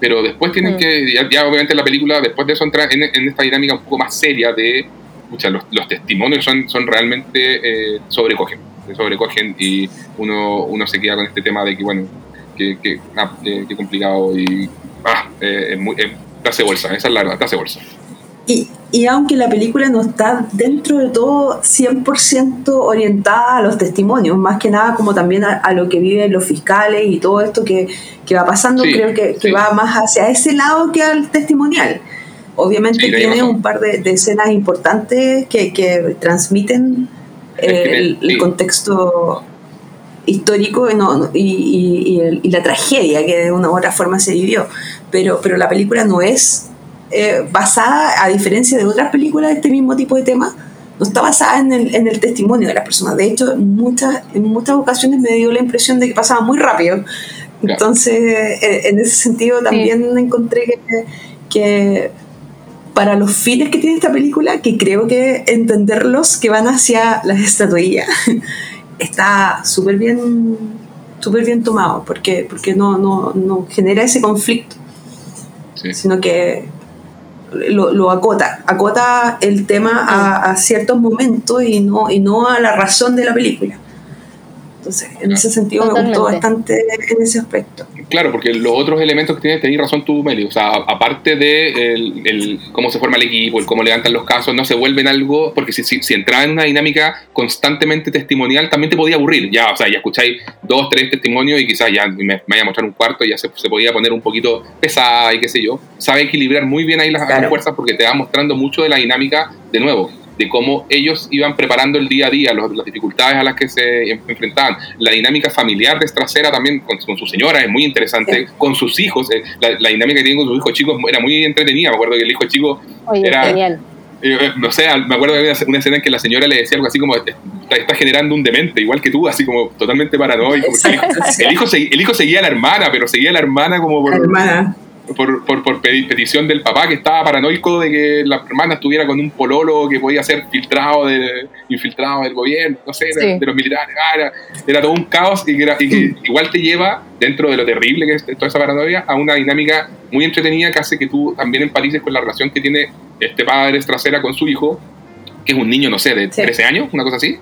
pero después tienen
Mm.
que, ya, ya obviamente la película, después de eso entra en, en esta dinámica un poco más seria de, pucha, los, los testimonios son, son realmente, eh, sobrecogen, sobrecogen y uno, uno se queda con este tema de que, bueno, que, que, ah, que- que complicado y, ah, eh, es muy, te hace bolsa, esa es la verdad, te hace bolsa.
Y, y aunque la película no está dentro de todo 100% orientada a los testimonios, más que nada como también a, a lo que viven los fiscales y todo esto que, que va pasando,
Sí,
creo que, que
sí.
va más hacia ese lado que al testimonial. Obviamente
Sí,
tiene un par de, de escenas importantes que, que transmiten eh, el, contexto histórico y, no- y, y- y el- y la tragedia que de una u otra forma se vivió. Pero, pero la película no es eh, basada, a diferencia de otras películas de este mismo tipo de tema, no está basada en el, en el testimonio de las personas. De hecho, en muchas, en muchas ocasiones me dio la impresión de que pasaba muy rápido. Entonces, eh, en ese sentido también encontré que, que para los fines que tiene esta película, que creo que entenderlos que van hacia las estatuillas, *laughs* está súper bien súper bien tomado, porque, porque no, no, no genera ese conflicto,
Sí.
sino que lo, lo acota, acota el tema a, a ciertos momentos y no, y no a la razón de la película. Entonces, en ese sentido me gustó bastante en ese aspecto.
Claro, porque los otros elementos que tienes, tenés razón tú, Meli. O sea, aparte de el, el cómo se forma el equipo, el cómo levantan los casos, no se vuelven algo, porque si, si, si entraba en una dinámica constantemente testimonial, también te podía aburrir. Ya, o sea, ya escucháis dos, tres testimonios y quizás ya me, me vaya a mostrar un cuarto y ya se, se podía poner un poquito pesada y qué sé yo. Sabe equilibrar muy bien ahí las, fuerzas porque te va mostrando mucho de la dinámica, de nuevo, de cómo ellos iban preparando el día a día, los- las dificultades a las que se en- enfrentaban. La dinámica familiar de Estracera también con, con su señora es muy interesante,
Sí.
con sus hijos, eh, la, la dinámica que tienen con sus hijos chicos era muy entretenida. Me acuerdo que el hijo chico,
Oye,
Era-
genial.
eh, eh, no sé, me acuerdo de una, una escena en que la señora le decía algo así como, está, está generando un demente, igual que tú, así como totalmente paranoico. porque el, hijo- el hijo, segui- el hijo seguía a la hermana, pero seguía a la hermana como por,
Hermana,
por, por, por pedi- petición del papá que estaba paranoico de que la hermana estuviera con un pololo que podía ser filtrado de, infiltrado del gobierno, no sé, de, los militares. Ah, era, era todo un caos y que, era- y que igual te lleva, dentro de lo terrible que es toda esa paranoia, a una dinámica muy entretenida que hace que tú también empatices con la relación que tiene este padre trasera con su hijo, que es un niño, no sé, de
Sí.
13 años, una cosa así.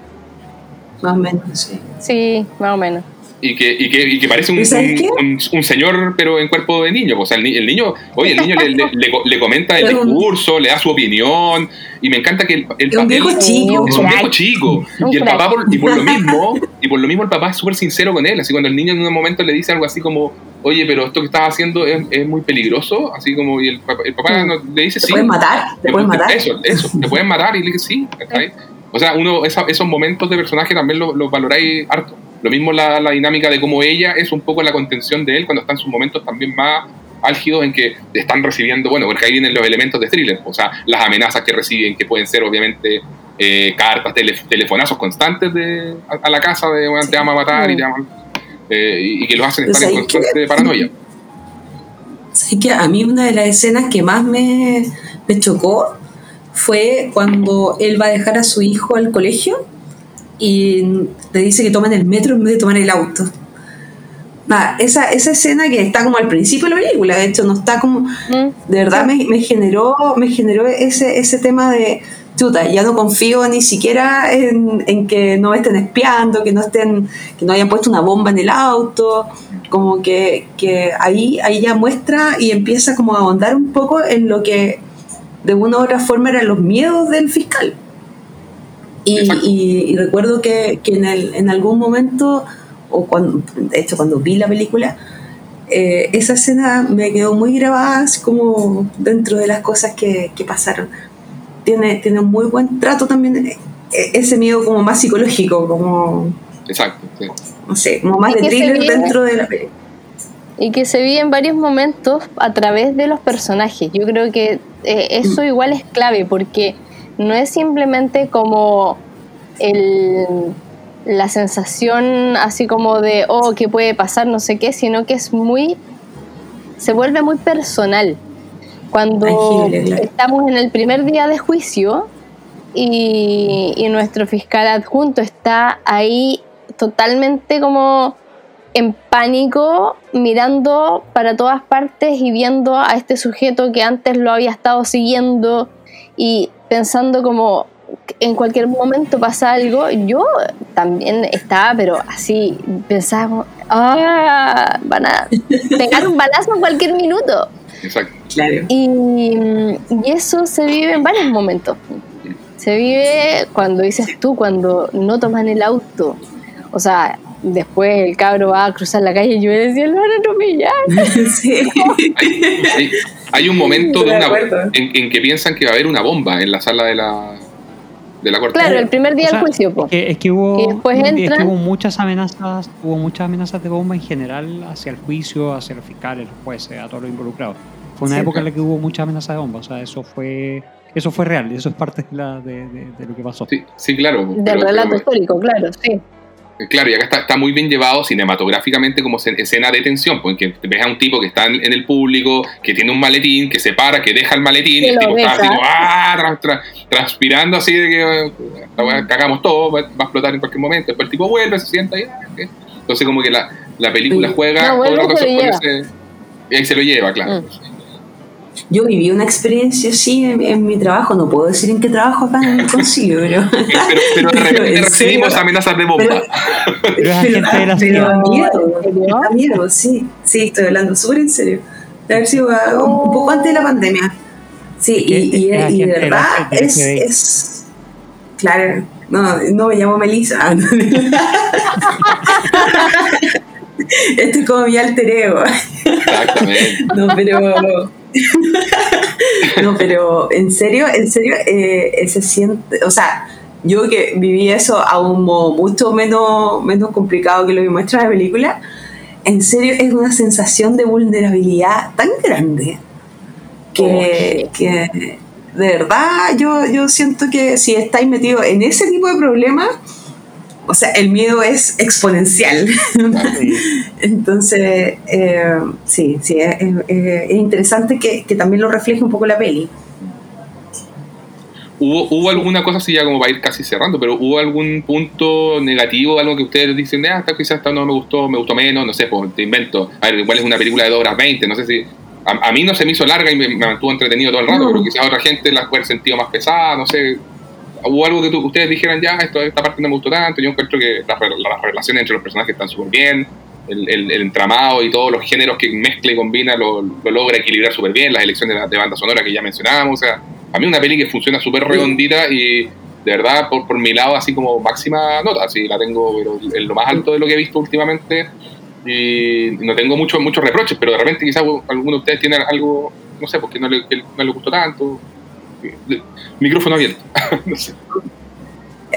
más o menos, sí.
Sí, más o menos.
Y que, y que, y que parece un,
¿Y sabes
un-
qué?
un- un señor, pero en cuerpo de niño. O sea, el, ni- el niño, oye, el niño le, le- le co- le comenta el discurso, le da su opinión, y me encanta que el, el
Es un viejo chico.
es un viejo chico. Y el papá, por, y por lo mismo, y por lo mismo el papá es súper sincero con él. Así cuando el niño en un momento le dice algo así como, oye, pero esto que estás haciendo es, es muy peligroso, así como, y el papá, el papá no- le dice
Te
sí.
pueden matar, te pueden matar.
Eso, eso, te pueden matar y le dije sí. O sea, uno, esa- esos momentos de personaje también los los valoráis harto. Lo mismo la, la dinámica de cómo ella es un poco la contención de él cuando está en sus momentos también más álgidos en que están recibiendo, bueno, porque ahí vienen los elementos de thriller, o sea, las amenazas que reciben, que pueden ser obviamente eh, cartas, tele- telefonazos constantes de, a, a la casa de bueno, te ama matar y te ama, eh, y, y que los hacen estar en
que-
constante paranoia.
Sí que a mí una de las escenas que más me, me chocó fue cuando él va a dejar a su hijo al colegio y le dice que tomen el metro en vez de tomar el auto. Esa, esa escena que está como al principio de la película, de hecho, no está como.
Mm.
De verdad me, me generó, me generó ese, ese tema de. Chuta, ya no confío ni siquiera en, en que no estén espiando, que no estén, que no hayan puesto una bomba en el auto, como que, que ahí, ahí ya muestra y empieza como a ahondar un poco en lo que de una u otra forma eran los miedos del fiscal. Y, y- y recuerdo que, que en, el- en algún momento, o cuando, de hecho cuando vi la película, eh, esa escena me quedó muy grabada así como dentro de las cosas que, que pasaron. Tiene, tiene un muy buen trato también, eh, ese miedo como más psicológico, como,
Exacto. sí.
no sé, como más de thriller
vive-
dentro de la película.
Y que se vive en varios momentos a través de los personajes. Yo creo que eh, eso igual es clave porque no es simplemente como el, la sensación así como de, oh, ¿qué puede pasar? No sé qué, sino que es muy, se vuelve muy personal. Cuando
claro.
estamos en el primer día de juicio y, y nuestro fiscal adjunto está ahí totalmente como en pánico, mirando para todas partes y viendo a este sujeto que antes lo había estado siguiendo y pensando como en cualquier momento pasa algo, yo también estaba, pero así pensaba, ah, van a *laughs* pegar un balazo en cualquier minuto.
Exacto.
Y, y eso se vive en varios momentos. Se vive cuando dices tú, cuando no toman el auto. O sea, después el cabro va a cruzar la calle y yo me decía, lo van a atropellar.
Sí.
Hay, hay un momento de una, en, en que piensan que va a haber una bomba en la sala de la, de la corte.
Claro, el primer día
O sea,
del juicio. po.
Es que, es que hubo,
Y después
es que hubo muchas amenazas, hubo muchas amenazas de bomba en general hacia el juicio, hacia los fiscales, los jueces, a todos los involucrados. Fue una
Sí,
época en la que hubo mucha amenaza de bomba, o sea, eso fue eso fue real, eso es parte de, la- de- de- de lo que pasó.
Sí, sí, claro.
Del relato
pero-
histórico, claro, sí.
Claro, y acá está, está muy bien llevado cinematográficamente como escena- de tensión, porque ves a un tipo que está en, en el público, que tiene un maletín, que se para, que deja el maletín, y el tipo está así ah, tra- tra- transpirando así de que weá, cagamos todo, va, va a explotar en cualquier momento. Después el tipo vuelve, se sienta y, ah. Entonces como que la, la película juega
No, vuelve, se
con
lleva.
ese- y ahí se lo lleva, claro.
Mm.
Yo viví una experiencia así en, en mi trabajo, no puedo decir en qué trabajo acá en el concilio, pero... *laughs*
Pero, pero de amenazas de bomba.
Pero-
Pero
miedo, da miedo, sí, sí, estoy hablando súper en serio. De haber sido ah, un, un poco antes de la pandemia. Sí, y, y,
Es
y de verdad es. Claro, no, no me llamo Melissa. *laughs* Este es como mi alter ego.
Exactamente.
No, pero. *laughs* no, pero en serio, en serio, eh, se siente. O sea, yo que viví eso a un modo mucho menos, menos complicado que lo que muestra la película, en serio es una sensación de vulnerabilidad tan grande que, que de verdad yo, yo siento que si estáis metidos en ese tipo de problemas, o sea, el miedo es exponencial.
Sí. *laughs*
Entonces, eh, sí, sí, es, es- es interesante que, que también lo refleje un poco la peli.
¿Hubo, ¿Hubo alguna cosa así ya como va a ir casi cerrando, pero hubo algún punto negativo, algo que ustedes dicen, ah, esta quizás esta no me gustó, me gustó menos, no sé, pues te invento. A ver, igual es una película de 2 horas 20, no sé si... A, a mí no se me hizo larga y me, me mantuvo entretenido todo el rato,
No.
pero quizás a otra gente la puede haber sentido más pesada, no sé. ¿Hubo algo que tú- ustedes dijeran, ya, esto, esta parte no me gustó tanto? Yo encuentro que las, re- las relaciones entre los personajes están súper bien, el, el- el entramado y todos los géneros que mezcla y combina lo, lo logra equilibrar súper bien, las elecciones de, de banda sonora que ya mencionábamos, o sea, a mí una peli que funciona súper redondita y de verdad por, por mi lado así como máxima nota, así la tengo pero en lo más alto de lo que he visto últimamente y no tengo muchos muchos reproches, pero de repente quizás alguno de ustedes tiene algo, no sé, porque no le, no le gustó tanto. Micrófono abierto. *laughs* no sé.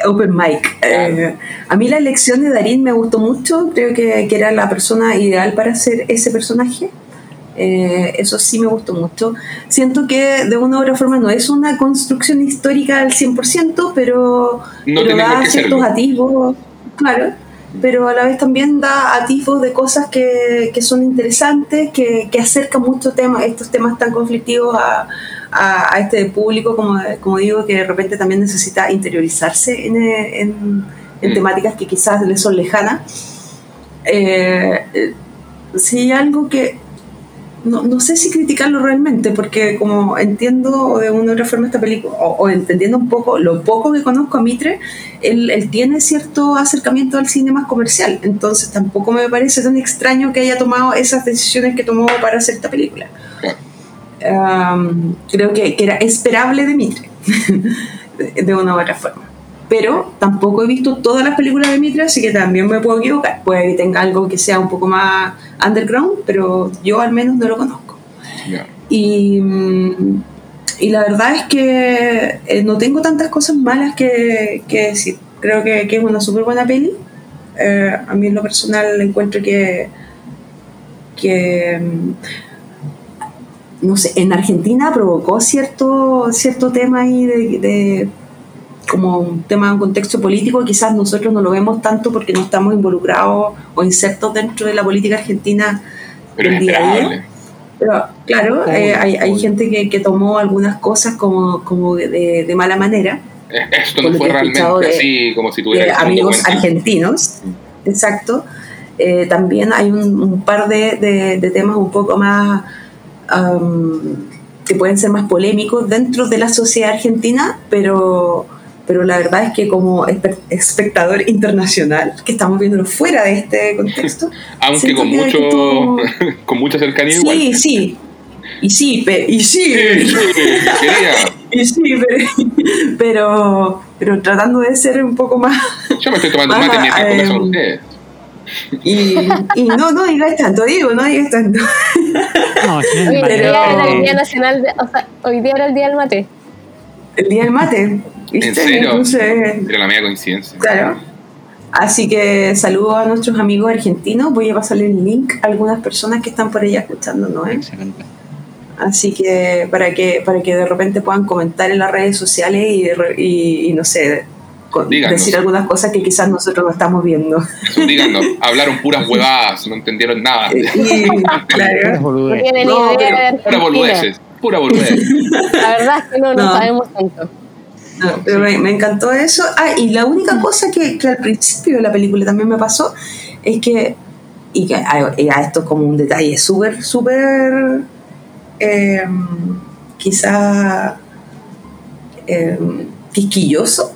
Open Mic. Eh, a mí la elección de Darín me gustó mucho, creo que, que era la persona ideal para hacer ese personaje. Eh, eso sí me gustó mucho. Siento que de una u otra forma no es una construcción histórica al 100%, pero,
No
pero da ciertos
serlo.
atisbos, claro, pero a la vez también da atisbos de cosas que, que son interesantes, que, que acercan mucho temas, estos temas tan conflictivos a, a, a este público, como, como digo, que de repente también necesita interiorizarse en, eh, en- en
Mm.
temáticas que quizás le son lejanas. Eh, eh, sí, algo que no, no sé si criticarlo realmente, porque como entiendo de una u otra forma esta película, o, o entendiendo un poco lo poco que conozco a Mitre, él, él tiene cierto acercamiento al cine más comercial, entonces tampoco me parece tan extraño que haya tomado esas decisiones que tomó para hacer esta película. Um, creo que, que era esperable de Mitre, *laughs* de, una u otra forma. Pero tampoco he visto todas las películas de Mitre, así que también me puedo equivocar. Puede que tenga algo que sea un poco más underground, pero yo al menos no lo conozco.
Ya.
Y, y la verdad es que eh, no tengo tantas cosas malas que, que decir. Creo que, que es una súper buena peli. Eh, a mí en lo personal encuentro que, que no sé, en Argentina provocó cierto, cierto tema ahí de, de- como un tema en contexto político, quizás nosotros no lo vemos tanto porque no estamos involucrados o insertos dentro de la política argentina
Pero
del día a día. Pero claro, eh, hay, hay gente que, que tomó algunas cosas como, como de, de mala manera,
Es- Esto no fue realmente
de-
así como si
de
tuviera
amigos
cuenta.
argentinos, exacto. eh, también hay un, un par de, de- de temas un poco más am, que pueden ser más polémicos dentro de la sociedad argentina, pero, pero la verdad es que como espe- espectador internacional, que estamos viéndolo fuera de este contexto, *laughs*
Aunque con
que-
mucho *laughs* con mucha cercanía
Sí,
igual.
sí. Y sí, pe- y sí,
Sí, sí, quería. *laughs*
y sí, pero, pero, pero tratando de ser un poco más.
Yo me estoy tomando un mate mientras conversan
em,
ustedes.
Y, y no, no digas tanto, digo, no digas tanto.
No,
Hoy, día era el día nacional, de- o sea, hoy día era el día del mate.
El día del mate. ¿viste?
¿En serio?
Entonces,
Era la media coincidencia.
claro. Así que saludo a nuestros amigos argentinos. Voy a pasarle el link a algunas personas que están por allá escuchándonos. ¿eh?
Excelente.
Así que para que para que de repente puedan comentar en las redes sociales y, y, y no sé,
Díganos.
decir algunas cosas que quizás nosotros no estamos viendo.
Eso, díganos, *laughs* hablaron puras huevadas, no entendieron nada.
Y, *laughs*
Puras
claro.
No tienen
No,
idea de
Pura boludeces, pura boludeces. *laughs*
La verdad es que no, no,
No.
sabemos tanto.
No, pero me, me encantó eso. Ah, y la única cosa que, que al principio de la película también me pasó es que, y que a, y a esto es como un detalle súper, súper, eh, quizá eh, quisquilloso,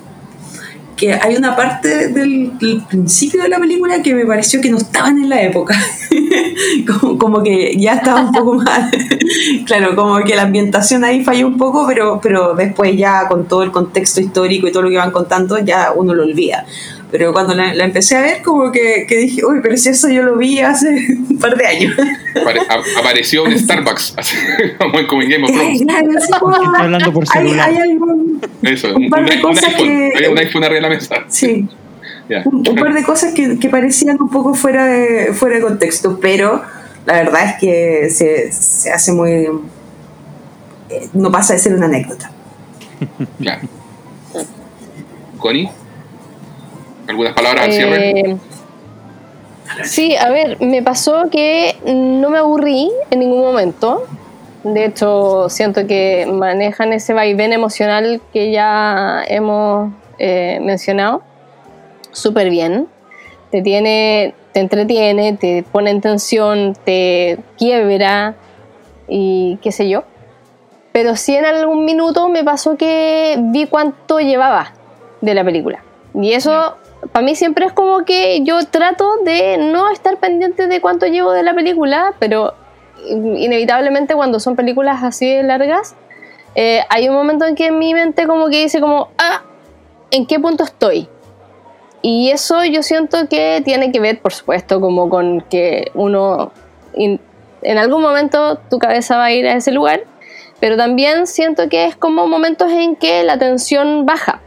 que hay una parte del, del principio de la película que me pareció que no estaban en la época. *laughs* como, como que ya estaba un poco más. *laughs* claro, como que la ambientación ahí falló un poco, pero, pero después ya con todo el contexto histórico y todo lo que van contando, ya uno lo olvida. Pero cuando la, la empecé a ver, como que, que dije, uy, pero si eso yo lo vi hace *laughs* un par de años.
Apare- a- apareció un Starbucks, como en- en Game of Thrones.
Claro, como-
por
hay,
celular.
hay algo.
Eso,
Un
un,
par de cosas
iPhone.
que-
un iPhone arriba de la mesa.
Sí. *laughs*
Ya.
un, un par de cosas que, que parecían un poco fuera de, fuera de contexto, pero la verdad es que se, se hace muy... no pasa de ser una anécdota. *laughs*
Claro. Connie, ¿algunas palabras al cierre?
Eh, sí, a ver, me pasó que no me aburrí en ningún momento. De hecho, siento que manejan ese vaivén emocional que ya hemos eh, mencionado súper bien. Te tiene, te entretiene, te pone en tensión, te quiebra y qué sé yo. Pero sí en algún minuto me pasó que vi cuánto llevaba de la película. Y eso para mí siempre es como que yo trato de no estar pendiente de cuánto llevo de la película, pero inevitablemente cuando son películas así largas, eh, hay un momento en que mi mente como que dice como, ah, ¿en qué punto estoy? Y eso yo siento que tiene que ver, por supuesto, como con que uno en algún momento tu cabeza va a ir a ese lugar, pero también siento que es como momentos en que la tensión baja,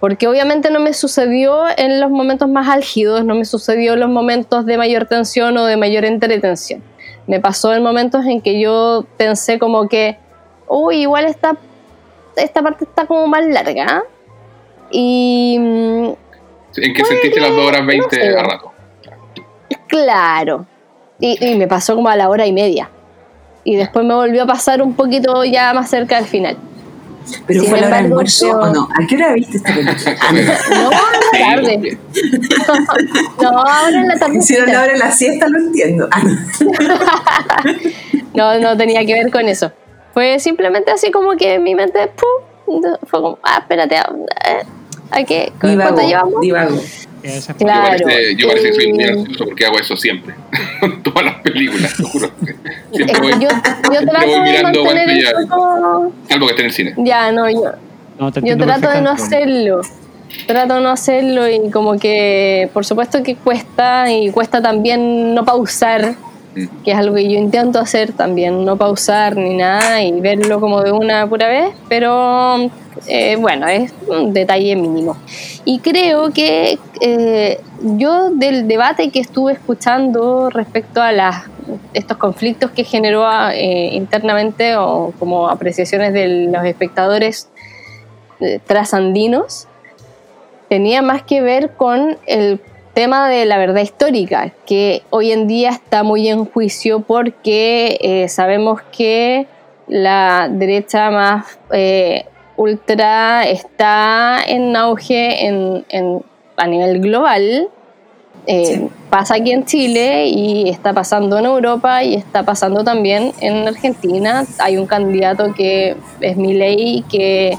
porque obviamente no me sucedió en los momentos más álgidos, no me sucedió en los momentos de mayor tensión o de mayor entretención. Me pasó en momentos en que yo pensé como que, uy, igual esta, esta parte está como más larga. ¿ah?". Y mm,
¿En qué sentiste las 2 horas 20
sé.
a rato?
Claro. Y, y me pasó como a la hora y media. Y después me volvió a pasar un poquito ya más cerca del final.
Pero
Sin
fue la hora de
embargo,
almuerzo o no? ¿A qué hora viste esta película? *laughs*
No,
Sí,
tarde.
bien. *laughs*
No, ahora en la tarde.
Hicieron la hora de la siesta, lo entiendo. Ah, *laughs* no.
No, tenía que ver con eso. Fue simplemente así como que en mi mente, ¡pum! Fue como, ah, espérate, ah, eh, ¿a qué? ¿Cuánto
Divago,
llevamos?
divago.
Esa
Claro.
Yo parece, yo parece que soy muy ansioso porque hago eso siempre. *laughs* Todas las películas, te juro. Siempre
Es
voy,
yo, yo trato
voy
de
mirando ya-
foco-
salvo que esté en el cine.
Ya, no, yo,
No,
yo trato de no hacerlo. Trato de no hacerlo y como que, por supuesto que cuesta y cuesta también no pausar. Que es algo que yo intento hacer también, no pausar ni nada y verlo como de una pura vez, pero eh, bueno, es un detalle mínimo. Y creo que eh, yo del debate que estuve escuchando respecto a estos conflictos que generó eh, internamente o como apreciaciones de los espectadores eh, trasandinos, tenía más que ver con el tema de la verdad histórica, que hoy en día está muy en juicio porque eh, sabemos que la derecha más eh, ultra está en auge en, en- a nivel global Eh,
Sí.
Pasa aquí en Chile y está pasando en Europa y está pasando también en Argentina. Hay un candidato que es Milei que,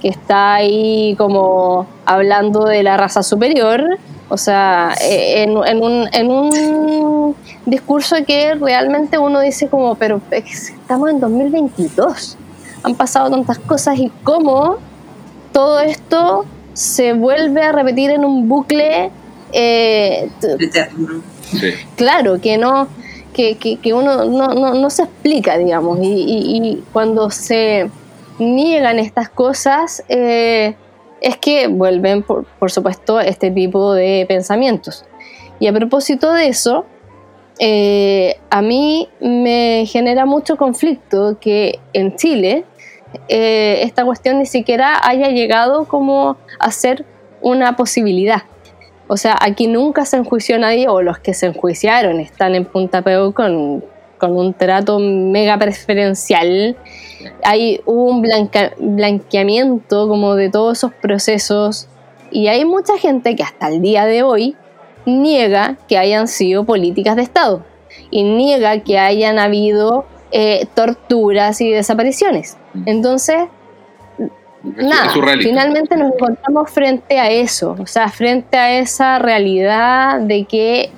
que está ahí como hablando de la raza superior. O sea, eh, en, en un, en un discurso que realmente uno dice como, pero estamos en 2022. Han pasado tantas cosas y cómo todo esto se vuelve a repetir en un bucle eh, t-
Eterno.
Sí.
claro, que no, que, que, que uno no, no, no se explica, digamos, y, y- y cuando se niegan estas cosas, eh, es que vuelven, por, por supuesto, este tipo de pensamientos. Y a propósito de eso, eh, a mí me genera mucho conflicto que en Chile eh, esta cuestión ni siquiera haya llegado como a ser una posibilidad. O sea, aquí nunca se enjuició nadie, o los que se enjuiciaron están en Punta Peu con, con un trato mega preferencial. Hay hubo un blanca- blanqueamiento como de todos esos procesos, y hay mucha gente que hasta el día de hoy niega que hayan sido políticas de Estado y niega que hayan habido eh, torturas y desapariciones. Entonces,
Es-
nada, finalmente nos encontramos frente a eso, o sea, frente a esa realidad de que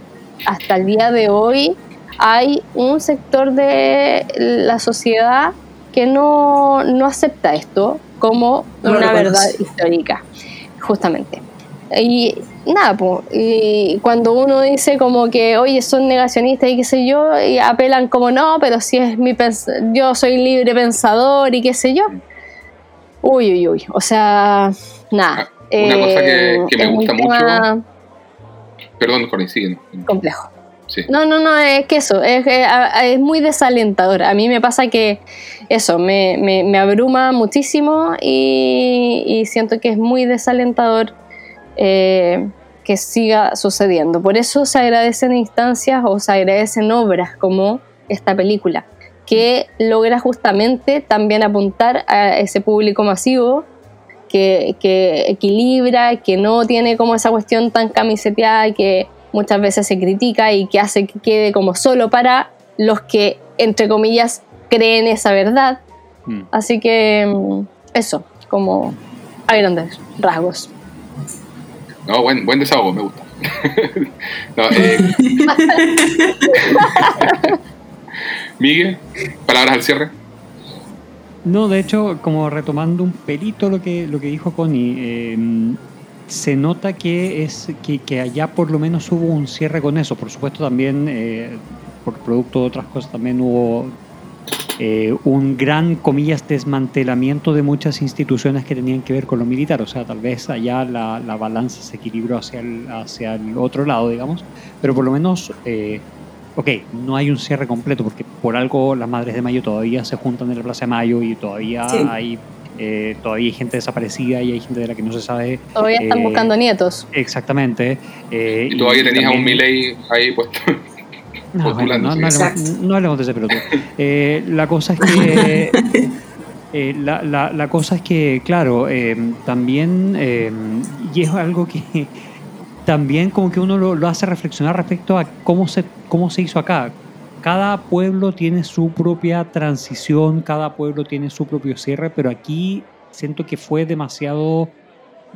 hasta el día de hoy hay un sector de la sociedad que no, no acepta esto como
No
una verdad histórica, justamente. Y nada, po, y cuando uno dice como que, oye, son negacionistas y qué sé yo, y apelan como no, pero si es mi pens- yo soy libre pensador y qué sé yo. Uy, uy, uy. O sea, nada.
Una cosa que- que me gusta
tema
Perdón, sigue.
complejo.
Sí.
No, no, no, es que eso, es, muy desalentador. A mí me pasa que eso, me, abruma muchísimo y, y siento que es muy desalentador eh, que siga sucediendo. Por eso se agradecen instancias o se agradecen obras como esta película, que logra justamente también apuntar a ese público masivo que, que equilibra, que no tiene como esa cuestión tan camiseteada que muchas veces se critica y que hace que quede como solo para los que, entre comillas, creen esa verdad.
Mm.
Así que mm, eso, como a grandes rasgos.
No, buen, buen desahogo, me gusta. *laughs* No, eh, *laughs* Miguel, palabras al cierre.
No, de hecho, como retomando un pelito lo que, lo que dijo Connie, eh, se nota que, es, que, que allá por lo menos hubo un cierre con eso. Por supuesto, también, eh, por producto de otras cosas, también hubo eh, un gran, comillas, desmantelamiento de muchas instituciones que tenían que ver con lo militar. O sea, tal vez allá la, la balanza se equilibró hacia el, hacia el otro lado, digamos. Pero por lo menos, eh, ok, no hay un cierre completo, porque por algo las Madres de Mayo todavía se juntan en la Plaza de Mayo y todavía
Sí.
hay... eh, todavía hay gente desaparecida y hay gente de la que no se sabe
Todavía están
Eh,
buscando nietos.
exactamente. eh,
Y todavía tenías a un
también-
Milei ahí puesto. *laughs*
No, bueno,
postulando,
no, hablemos,
Exacto.
no hablemos de ese pelotudo. *laughs* Eh, la cosa es que. *laughs* eh, la, la- la cosa es que, claro, eh, también. eh, y es algo que también como que uno lo, lo hace reflexionar respecto a cómo se, cómo se hizo acá. Cada pueblo tiene su propia transición, cada pueblo tiene su propio cierre, pero aquí siento que fue demasiado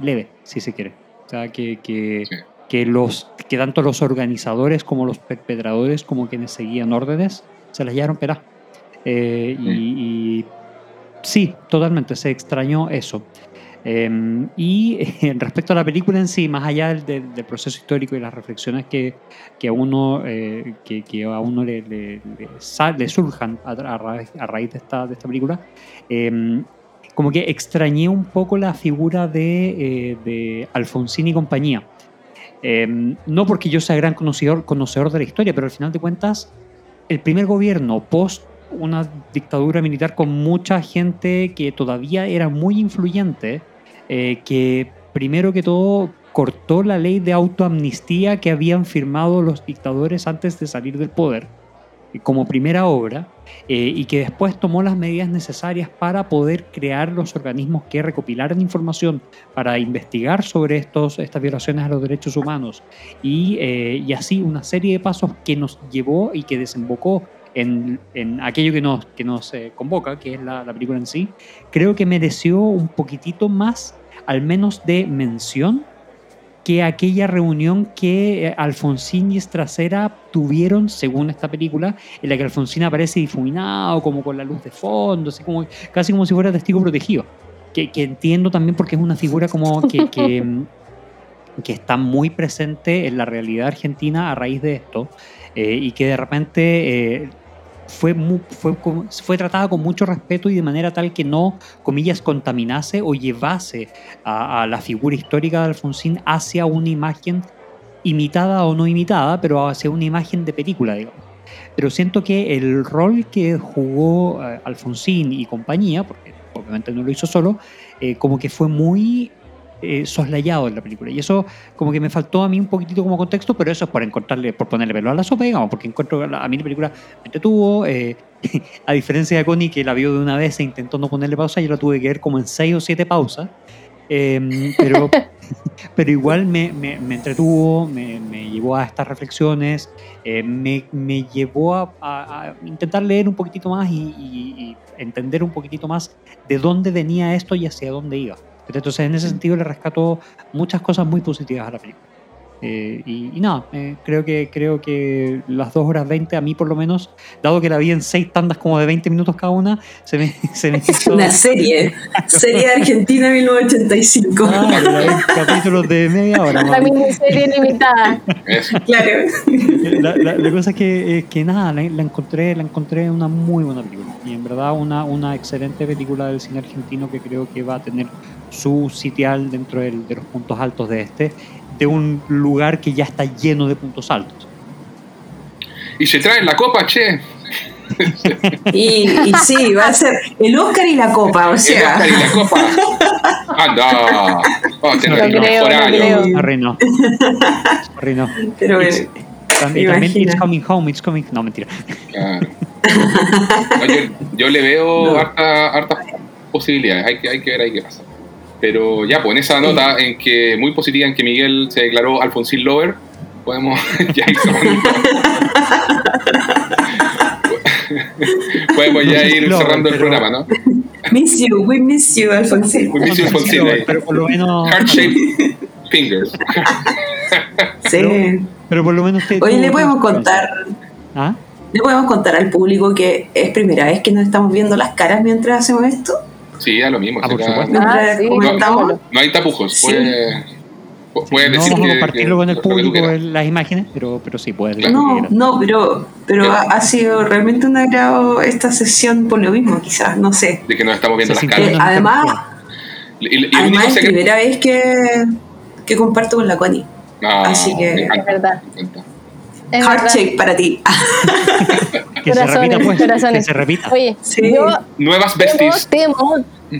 leve, si se quiere. O sea, que, que,
Sí.
que, los, que tanto los organizadores como los perpetradores, como quienes seguían órdenes, se las llevaron pera. Eh, y, y sí, totalmente, se extrañó eso. Eh, y eh, *laughs* respecto a la película en sí, más allá del, del- del proceso histórico y las reflexiones que, que a uno, eh, que, que a uno le, le- le sa- le surjan a, a raíz, a raíz de, esta, de esta película, eh, como que extrañé un poco la figura de, eh, de Alfonsín y compañía. Eh, no porque yo sea gran conocedor, conocedor de la historia, pero al final de cuentas, el primer gobierno post una dictadura militar con mucha gente que todavía era muy influyente, eh, que primero que todo cortó la ley de autoamnistía que habían firmado los dictadores antes de salir del poder. como primera obra eh, y que después tomó las medidas necesarias para poder crear los organismos que recopilaran información para investigar sobre estos, estas violaciones a los derechos humanos y, eh, y así una serie de pasos que nos llevó y que desembocó en, en aquello que nos, que nos eh, convoca, que es la, la película en sí, creo que mereció un poquitito más, al menos de mención, que aquella reunión que eh, Alfonsín y Estracera tuvieron, según esta película, en la que Alfonsín aparece difuminado, como con la luz de fondo, así como, casi como si fuera testigo protegido. Que, que entiendo también porque es una figura como que, que, *laughs* mm, que está muy presente en la realidad argentina a raíz de esto eh, y que de repente eh, fue, fue, fue tratada con mucho respeto y de manera tal que no, comillas, contaminase o llevase a, a la figura histórica de Alfonsín hacia una imagen imitada o no imitada, pero hacia una imagen de película, digamos. Pero siento que el rol que jugó eh, Alfonsín y compañía, porque obviamente no lo hizo solo, eh, como que fue muy eh, soslayado en la película. Y eso como que me faltó a mí un poquitito como contexto, pero eso es por encontrarle, por ponerle pelo a la sopa, digamos, porque encuentro a mí la película me entretuvo. eh, *laughs* a diferencia de Connie, que la vio de una vez e intentó no ponerle pausa, yo la tuve que ver como en seis o siete pausas. Eh, pero, *laughs* pero igual me, me- me entretuvo, me, me llevó a estas reflexiones, eh, me llevó a, a- a intentar leer un poquitito más y, y- y entender un poquitito más de dónde venía esto y hacia dónde iba. Entonces, en ese sentido, le rescato muchas cosas muy positivas a la película. Eh, y, y nada, eh, creo, que, creo que las 2 horas 20, a mí por lo menos, dado que la vi en seis tandas como de 20 minutos cada una, se me, *laughs* se me hizo...
Una serie, serie de Argentina 1985.
Ah, capítulos de media hora.
La miniserie limitada.
Claro.
la, la- la cosa es que, es que nada, la, la encontré, la encontré una muy buena película. Y en verdad una, una excelente película del cine argentino que creo que va a tener su sitial dentro del- de los puntos altos de este, de un lugar que ya está lleno de puntos altos.
Y se traen la copa, che.
Y, y sí, va a ser el Oscar y la Copa, o
El
sea.
Oscar y la copa. Anda. Oh, este no
Lo
es el
creo,
mejor
lo
año.
creo.
Sorry, no. No.
Pero bueno,
también
Imagina.
It's Coming Home, It's Coming... No, mentira.
Claro. No, yo, yo le veo
No.
harta- hartas posibilidades, hay que, hay que ver ahí qué pasa. Pero ya, pues en esa nota, en que muy positiva, en que Miguel se declaró Alfonsín Lover, podemos *laughs* ya ir cerrando. *laughs* podemos ya ir
Lover,
cerrando el programa, ¿no?
miss you, we miss you, Alfonsín.
We miss you, Alfonsín, ahí.
Pero por lo menos...
Heart *laughs* shaped fingers.
Sí.
Pero por lo menos... tuvo
le podemos contar,
¿Ah?
le podemos contar al público que es primera vez que nos estamos viendo las caras mientras hacemos esto.
Sí, da lo mismo.
Ah, por supuesto.
Ah, sí, vámonos.
No hay tapujos.
Sí.
Puedes, puedes
No
decir
vamos a
que-
compartirlo
que-
con el público las imágenes, pero, pero sí, puedes
Claro.
No, no, pero, pero ha, ha sido realmente un agrado esta sesión por lo mismo, quizás, no sé.
De que nos estamos viendo
Se
las caras.
Además.
Y, y-
además es
secreto-
primera vez que, que comparto con la Connie.
Ah,
Así que-
Es verdad.
Heart
verdad.
shake para ti. *laughs*
Que se
Corazones,
repita, pues. Que
corazones.
se repita.
Oye,
Sí.
yo
Nuevas
temo,
besties.
temo, *laughs*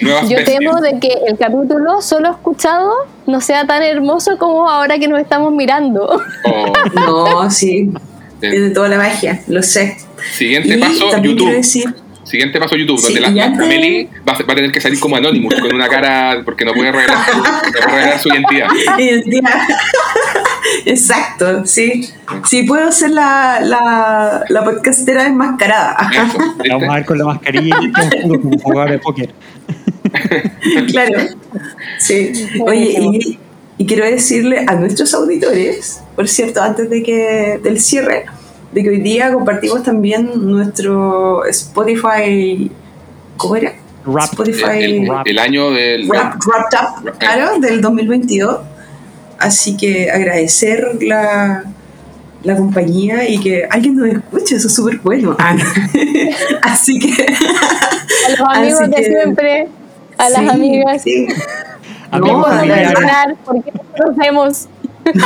Nuevas
yo
besties.
temo de que el capítulo solo escuchado no sea tan hermoso como ahora que nos estamos mirando.
Oh,
No, sí, tiene toda la magia, lo sé.
siguiente
y
paso, YouTube.
decir,
Siguiente paso, YouTube,
Sí,
donde la, la Meli va, a- va a tener que salir como Anonymous, con una cara, porque no puede revelar su, no puede revelar su identidad. *laughs*
identidad. *laughs* Exacto, sí. Sí, puedo ser la, la, la podcastera enmascarada. *laughs*
Vamos a ver con la mascarilla y todo oscuro como jugador de póker. *laughs*
claro. Sí. Oye, y, y quiero decirle a nuestros auditores, por cierto, antes de que del cierre, de que hoy día compartimos también nuestro Spotify. ¿Cómo era?
Rap.
Spotify
El, el-
Rap.
el año del.
Wrap- Wrapped Up, claro, del 2022. Así que agradecer la, la compañía y que alguien nos escuche, eso es súper bueno. Ah, *laughs* Así que.
A los amigos
Así
de
que-
siempre, a las
sí,
amigas.
sí. No, verdad.
terminar porque nos vemos. *laughs*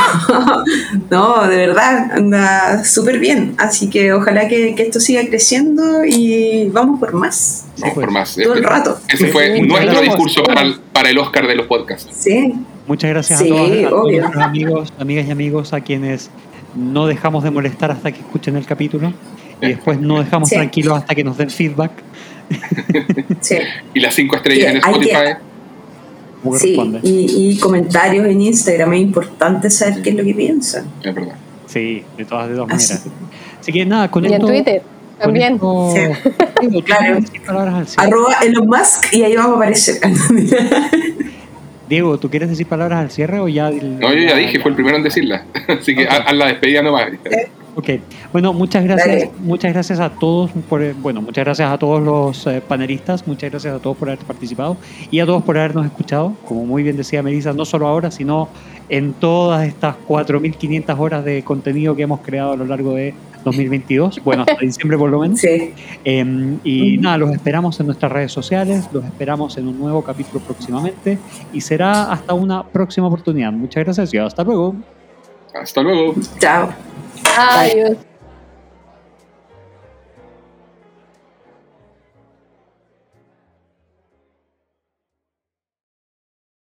No, de verdad, anda súper bien. Así que ojalá que, que esto siga creciendo y vamos por más.
Vamos por más.
Todo el rato.
Ese fue
Sí,
nuestro discurso para el, para el Oscar de los podcasts.
Sí,
Muchas gracias
Sí,
a todos, a todos nuestros amigos, amigas y amigos a quienes no dejamos de molestar hasta que escuchen el capítulo y después no dejamos
Sí.
tranquilos hasta que nos den feedback.
Sí,
Y las cinco estrellas
Sí,
en
que-
Spotify.
sí. Y, y comentarios en Instagram. Es importante saber qué es lo que piensan.
Es verdad.
Sí, de todas, de todas
Así.
maneras. Así que nada, con
Y en
esto.
Twitter
con
también.
esto-
Sí.
Diego, ¿tú
Claro. Arroba Elon Musk y ahí vamos a aparecer. *laughs* *laughs*
Diego, ¿tú quieres decir palabras al cierre o ya?
No, yo ya dije, fue el primero en decirla. *laughs* Así que
Ok.
haz haz la despedida nomás.
Ok, bueno, muchas gracias, muchas gracias a todos por, bueno, muchas gracias a todos los eh, panelistas, muchas gracias a todos por haber participado y a todos por habernos escuchado, como muy bien decía Melissa, no solo ahora, sino en todas estas 4.500 horas de contenido que hemos creado a lo largo de 2022, bueno, hasta *laughs* diciembre por lo menos.
Sí.
Eh, y nada, los esperamos en nuestras redes sociales, los esperamos en un nuevo capítulo próximamente y será hasta una próxima oportunidad. Muchas gracias y hasta luego.
Hasta luego.
Chao.
Adiós.